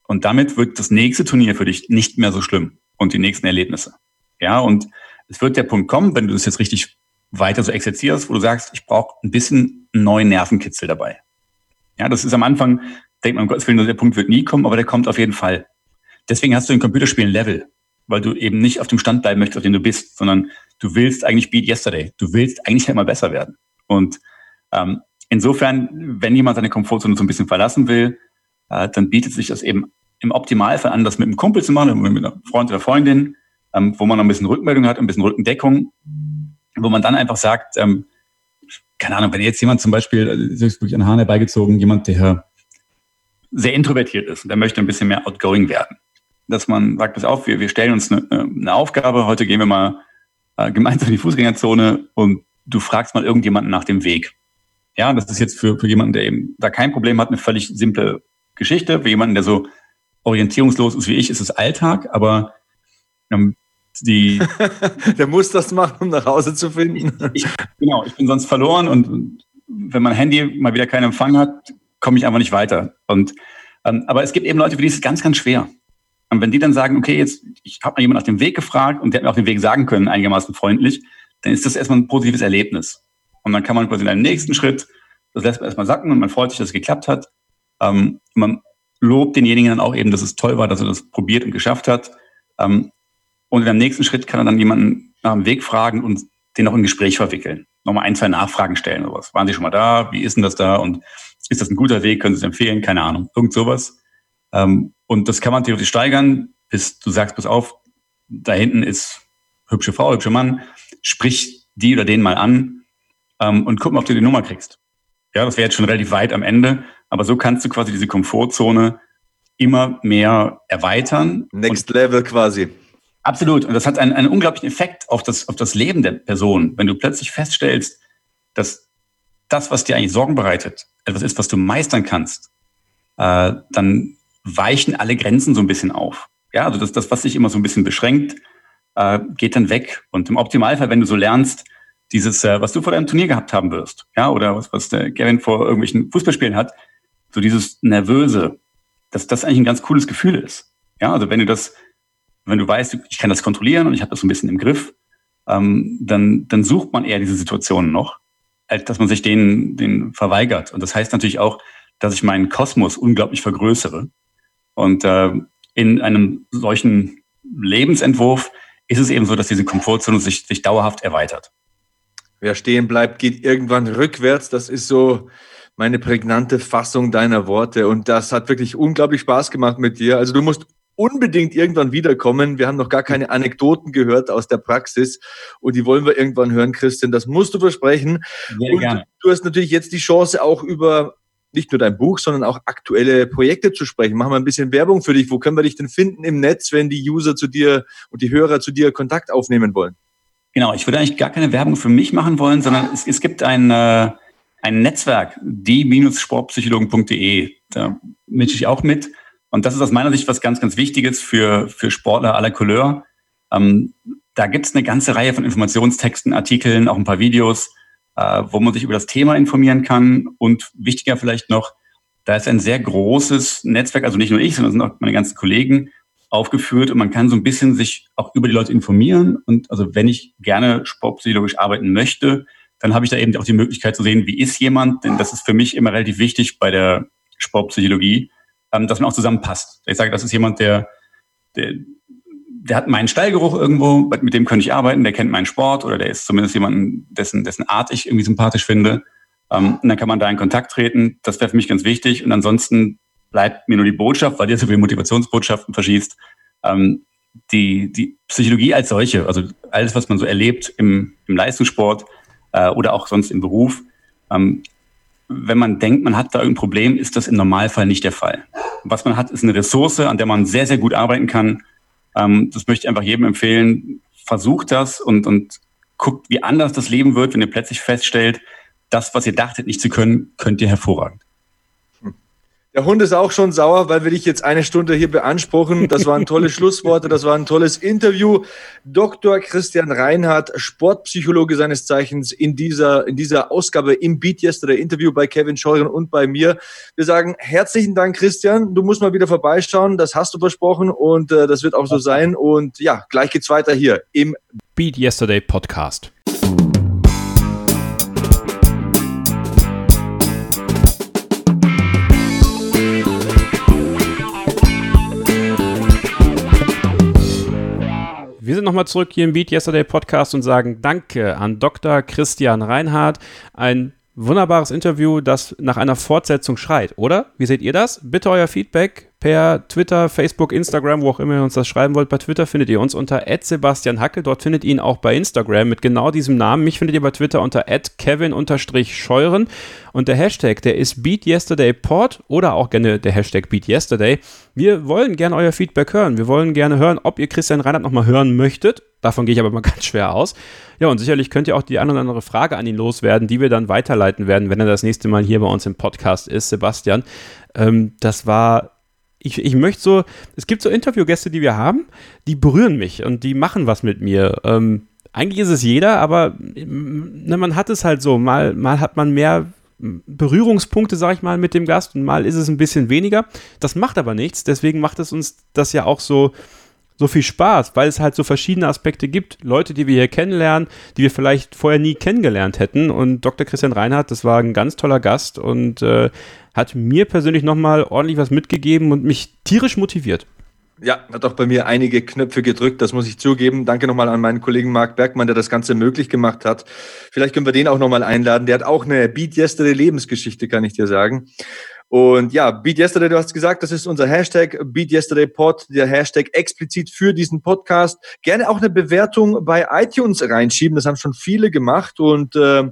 Und damit wird das nächste Turnier für dich nicht mehr so schlimm und die nächsten Erlebnisse. Ja, und es wird der Punkt kommen, wenn du das jetzt richtig weiter so exerzierst, wo du sagst, ich brauche ein bisschen neuen Nervenkitzel dabei. Ja, das ist am Anfang, denkt man, um Gottes Willen, der Punkt wird nie kommen, aber der kommt auf jeden Fall. Deswegen hast du in Computerspielen Level, weil du eben nicht auf dem Stand bleiben möchtest, auf dem du bist, sondern du willst eigentlich beat yesterday. Du willst eigentlich immer besser werden. Und ähm, insofern, wenn jemand seine Komfortzone so ein bisschen verlassen will, äh, dann bietet sich das eben im Optimalfall an, das mit einem Kumpel zu machen, mit einem Freund oder Freundin, ähm, wo man noch ein bisschen Rückmeldung hat, ein bisschen Rückendeckung, wo man dann einfach sagt, ähm, keine Ahnung, wenn jetzt jemand zum Beispiel, also ist wirklich an Hahn herbeigezogen, jemand, der sehr introvertiert ist und der möchte ein bisschen mehr outgoing werden. Dass man sagt, pass auf, wir, wir stellen uns eine, eine Aufgabe, heute gehen wir mal äh, gemeinsam in die Fußgängerzone und du fragst mal irgendjemanden nach dem Weg. Ja, das ist jetzt für, für jemanden, der eben da kein Problem hat, eine völlig simple Geschichte. Für jemanden, der so orientierungslos ist wie ich, ist es Alltag, aber ähm, die. der muss das machen, um nach Hause zu finden. Ich, genau, ich bin sonst verloren und wenn mein Handy mal wieder keinen Empfang hat, komme ich einfach nicht weiter. Und ähm, aber es gibt eben Leute, für die ist es ganz, ganz schwer. Und wenn die dann sagen, okay, jetzt, ich habe mal jemand nach dem Weg gefragt und der hat mir auch den Weg sagen können, einigermaßen freundlich, dann ist das erstmal ein positives Erlebnis. Und dann kann man quasi in einem nächsten Schritt, das lässt man erstmal sacken und man freut sich, dass es geklappt hat. Ähm, man lobt denjenigen dann auch eben, dass es toll war, dass er das probiert und geschafft hat. Ähm, und einem nächsten Schritt kann er dann jemanden nach dem Weg fragen und den noch in Gespräch verwickeln. Nochmal ein, zwei Nachfragen stellen oder was. Waren Sie schon mal da? Wie ist denn das da? Und ist das ein guter Weg? Können Sie es empfehlen? Keine Ahnung. Irgend sowas. Ähm, und das kann man theoretisch steigern, bis du sagst, pass auf, da hinten ist hübsche Frau, hübscher Mann, sprich die oder den mal an ähm, und guck mal, ob du die Nummer kriegst. Ja, das wäre jetzt schon relativ weit am Ende, aber so kannst du quasi diese Komfortzone immer mehr erweitern. Next Level quasi. Absolut. Und das hat einen, einen unglaublichen Effekt auf das, auf das Leben der Person. Wenn du plötzlich feststellst, dass das, was dir eigentlich Sorgen bereitet, etwas ist, was du meistern kannst, äh, dann weichen alle Grenzen so ein bisschen auf. Ja, also das, das, was sich immer so ein bisschen beschränkt, äh, geht dann weg. Und im Optimalfall, wenn du so lernst, dieses, äh, was du vor deinem Turnier gehabt haben wirst, ja, oder was, was der Gavin vor irgendwelchen Fußballspielen hat, so dieses Nervöse, dass das eigentlich ein ganz cooles Gefühl ist. Ja, also wenn du das, wenn du weißt, ich kann das kontrollieren und ich habe das so ein bisschen im Griff, ähm, dann, dann sucht man eher diese Situationen noch, als dass man sich denen, denen verweigert. Und das heißt natürlich auch, dass ich meinen Kosmos unglaublich vergrößere. Und äh, in einem solchen Lebensentwurf ist es eben so, dass diese Komfortzone sich, sich dauerhaft erweitert. Wer stehen bleibt, geht irgendwann rückwärts. Das ist so meine prägnante Fassung deiner Worte. Und das hat wirklich unglaublich Spaß gemacht mit dir. Also du musst unbedingt irgendwann wiederkommen. Wir haben noch gar keine Anekdoten gehört aus der Praxis und die wollen wir irgendwann hören, Christian. Das musst du versprechen. Sehr und gerne. du hast natürlich jetzt die Chance, auch über nicht nur dein Buch, sondern auch aktuelle Projekte zu sprechen. Machen wir ein bisschen Werbung für dich. Wo können wir dich denn finden im Netz, wenn die User zu dir und die Hörer zu dir Kontakt aufnehmen wollen? Genau, ich würde eigentlich gar keine Werbung für mich machen wollen, sondern es, es gibt ein, äh, ein Netzwerk, die-sportpsychologen.de. Da mische ich auch mit. Und das ist aus meiner Sicht was ganz, ganz Wichtiges für, für Sportler aller Couleur. Ähm, da gibt es eine ganze Reihe von Informationstexten, Artikeln, auch ein paar Videos, äh, wo man sich über das Thema informieren kann. Und wichtiger vielleicht noch, da ist ein sehr großes Netzwerk, also nicht nur ich, sondern sind auch meine ganzen Kollegen aufgeführt und man kann so ein bisschen sich auch über die Leute informieren. Und also wenn ich gerne sportpsychologisch arbeiten möchte, dann habe ich da eben auch die Möglichkeit zu sehen, wie ist jemand, denn das ist für mich immer relativ wichtig bei der Sportpsychologie, ähm, dass man auch zusammenpasst. Ich sage, das ist jemand, der, der der hat meinen Stallgeruch irgendwo, mit dem könnte ich arbeiten, der kennt meinen Sport oder der ist zumindest jemanden, dessen, dessen Art ich irgendwie sympathisch finde. Ähm, und dann kann man da in Kontakt treten. Das wäre für mich ganz wichtig. Und ansonsten bleibt mir nur die Botschaft, weil ihr so viele Motivationsbotschaften verschießt. Ähm, die, die Psychologie als solche, also alles, was man so erlebt im, im Leistungssport äh, oder auch sonst im Beruf, ähm, wenn man denkt, man hat da irgendein Problem, ist das im Normalfall nicht der Fall. Was man hat, ist eine Ressource, an der man sehr, sehr gut arbeiten kann ähm, das möchte ich einfach jedem empfehlen. versucht das und, und guckt, wie anders das Leben wird, wenn ihr plötzlich feststellt, das, was ihr dachtet nicht zu können, könnt ihr hervorragend. Der Hund ist auch schon sauer, weil wir dich jetzt eine Stunde hier beanspruchen. Das waren tolle Schlussworte, das war ein tolles Interview. Dr. Christian Reinhardt, Sportpsychologe seines Zeichens, in dieser, in dieser Ausgabe im Beat Yesterday Interview bei Kevin Scheuren und bei mir. Wir sagen herzlichen Dank, Christian. Du musst mal wieder vorbeischauen. Das hast du versprochen und äh, das wird auch so sein. Und ja, gleich geht's weiter hier im Beat Yesterday Podcast. Wir sind nochmal zurück hier im Beat Yesterday Podcast und sagen Danke an Dr. Christian Reinhardt. Ein wunderbares Interview, das nach einer Fortsetzung schreit, oder? Wie seht ihr das? Bitte euer Feedback per Twitter, Facebook, Instagram, wo auch immer ihr uns das schreiben wollt. Bei Twitter findet ihr uns unter Sebastian Hackel. Dort findet ihr ihn auch bei Instagram mit genau diesem Namen. Mich findet ihr bei Twitter unter kevin-scheuren. Und der Hashtag, der ist BeatYesterdayPod oder auch gerne der Hashtag BeatYesterday. Wir wollen gerne euer Feedback hören. Wir wollen gerne hören, ob ihr Christian Reinhardt nochmal hören möchtet. Davon gehe ich aber mal ganz schwer aus. Ja, und sicherlich könnt ihr auch die eine oder andere Frage an ihn loswerden, die wir dann weiterleiten werden, wenn er das nächste Mal hier bei uns im Podcast ist. Sebastian, ähm, das war ich, ich möchte so, es gibt so Interviewgäste, die wir haben, die berühren mich und die machen was mit mir. Ähm, eigentlich ist es jeder, aber ne, man hat es halt so. Mal, mal hat man mehr Berührungspunkte, sag ich mal, mit dem Gast und mal ist es ein bisschen weniger. Das macht aber nichts. Deswegen macht es uns das ja auch so, so viel Spaß, weil es halt so verschiedene Aspekte gibt. Leute, die wir hier kennenlernen, die wir vielleicht vorher nie kennengelernt hätten. Und Dr. Christian Reinhardt, das war ein ganz toller Gast und äh, hat mir persönlich nochmal ordentlich was mitgegeben und mich tierisch motiviert. Ja, hat auch bei mir einige Knöpfe gedrückt, das muss ich zugeben. Danke nochmal an meinen Kollegen Marc Bergmann, der das Ganze möglich gemacht hat. Vielleicht können wir den auch nochmal einladen. Der hat auch eine Beat Yesterday Lebensgeschichte, kann ich dir sagen. Und ja, Beat Yesterday, du hast gesagt, das ist unser Hashtag, Beat Yesterday Pod, der Hashtag explizit für diesen Podcast. Gerne auch eine Bewertung bei iTunes reinschieben, das haben schon viele gemacht und äh,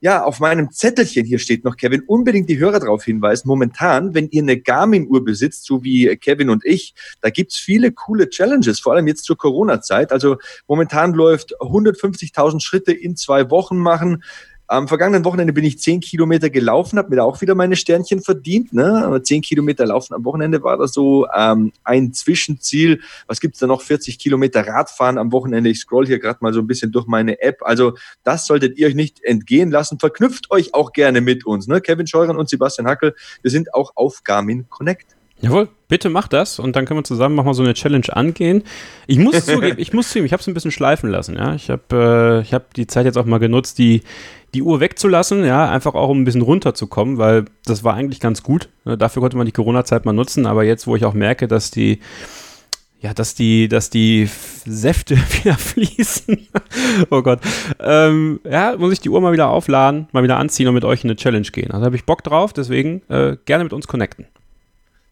ja, auf meinem Zettelchen hier steht noch, Kevin, unbedingt die Hörer darauf hinweisen. Momentan, wenn ihr eine Garmin-Uhr besitzt, so wie Kevin und ich, da gibt's viele coole Challenges, vor allem jetzt zur Corona-Zeit. Also momentan läuft 150.000 Schritte in zwei Wochen machen. Am vergangenen Wochenende bin ich zehn Kilometer gelaufen, habe mir da auch wieder meine Sternchen verdient. Ne? Zehn Kilometer laufen am Wochenende war das so ähm, ein Zwischenziel. Was gibt's da noch? 40 Kilometer Radfahren am Wochenende. Ich scroll hier gerade mal so ein bisschen durch meine App. Also das solltet ihr euch nicht entgehen lassen. Verknüpft euch auch gerne mit uns. Ne? Kevin Scheuren und Sebastian Hackel, wir sind auch auf Garmin Connect. Jawohl, bitte mach das und dann können wir zusammen mal so eine Challenge angehen. Ich muss zugeben, ich muss zugeben, ich habe es ein bisschen schleifen lassen. Ja, ich habe äh, ich die Zeit jetzt auch mal genutzt, die die Uhr wegzulassen, ja, einfach auch um ein bisschen runterzukommen, weil das war eigentlich ganz gut. Ne? Dafür konnte man die Corona-Zeit mal nutzen, aber jetzt, wo ich auch merke, dass die ja, dass die, dass die Säfte wieder fließen. oh Gott. Ähm, ja, muss ich die Uhr mal wieder aufladen, mal wieder anziehen und mit euch in eine Challenge gehen. Also habe ich Bock drauf, deswegen äh, gerne mit uns connecten.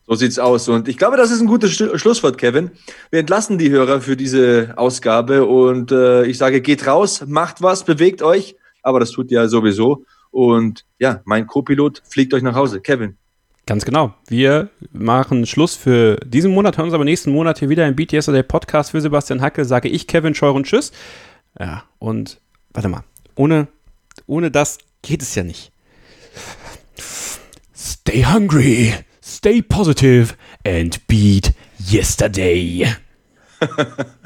So sieht's aus. Und ich glaube, das ist ein gutes Schlusswort, Kevin. Wir entlassen die Hörer für diese Ausgabe und äh, ich sage, geht raus, macht was, bewegt euch, aber das tut ihr sowieso. Und ja, mein Co-Pilot fliegt euch nach Hause. Kevin. Ganz genau. Wir machen Schluss für diesen Monat, hören uns aber nächsten Monat hier wieder im Beat Yesterday Podcast für Sebastian Hacke. Sage ich Kevin Scheuer und Tschüss. Ja, und warte mal. Ohne, ohne das geht es ja nicht. Stay hungry stay positive and beat yesterday.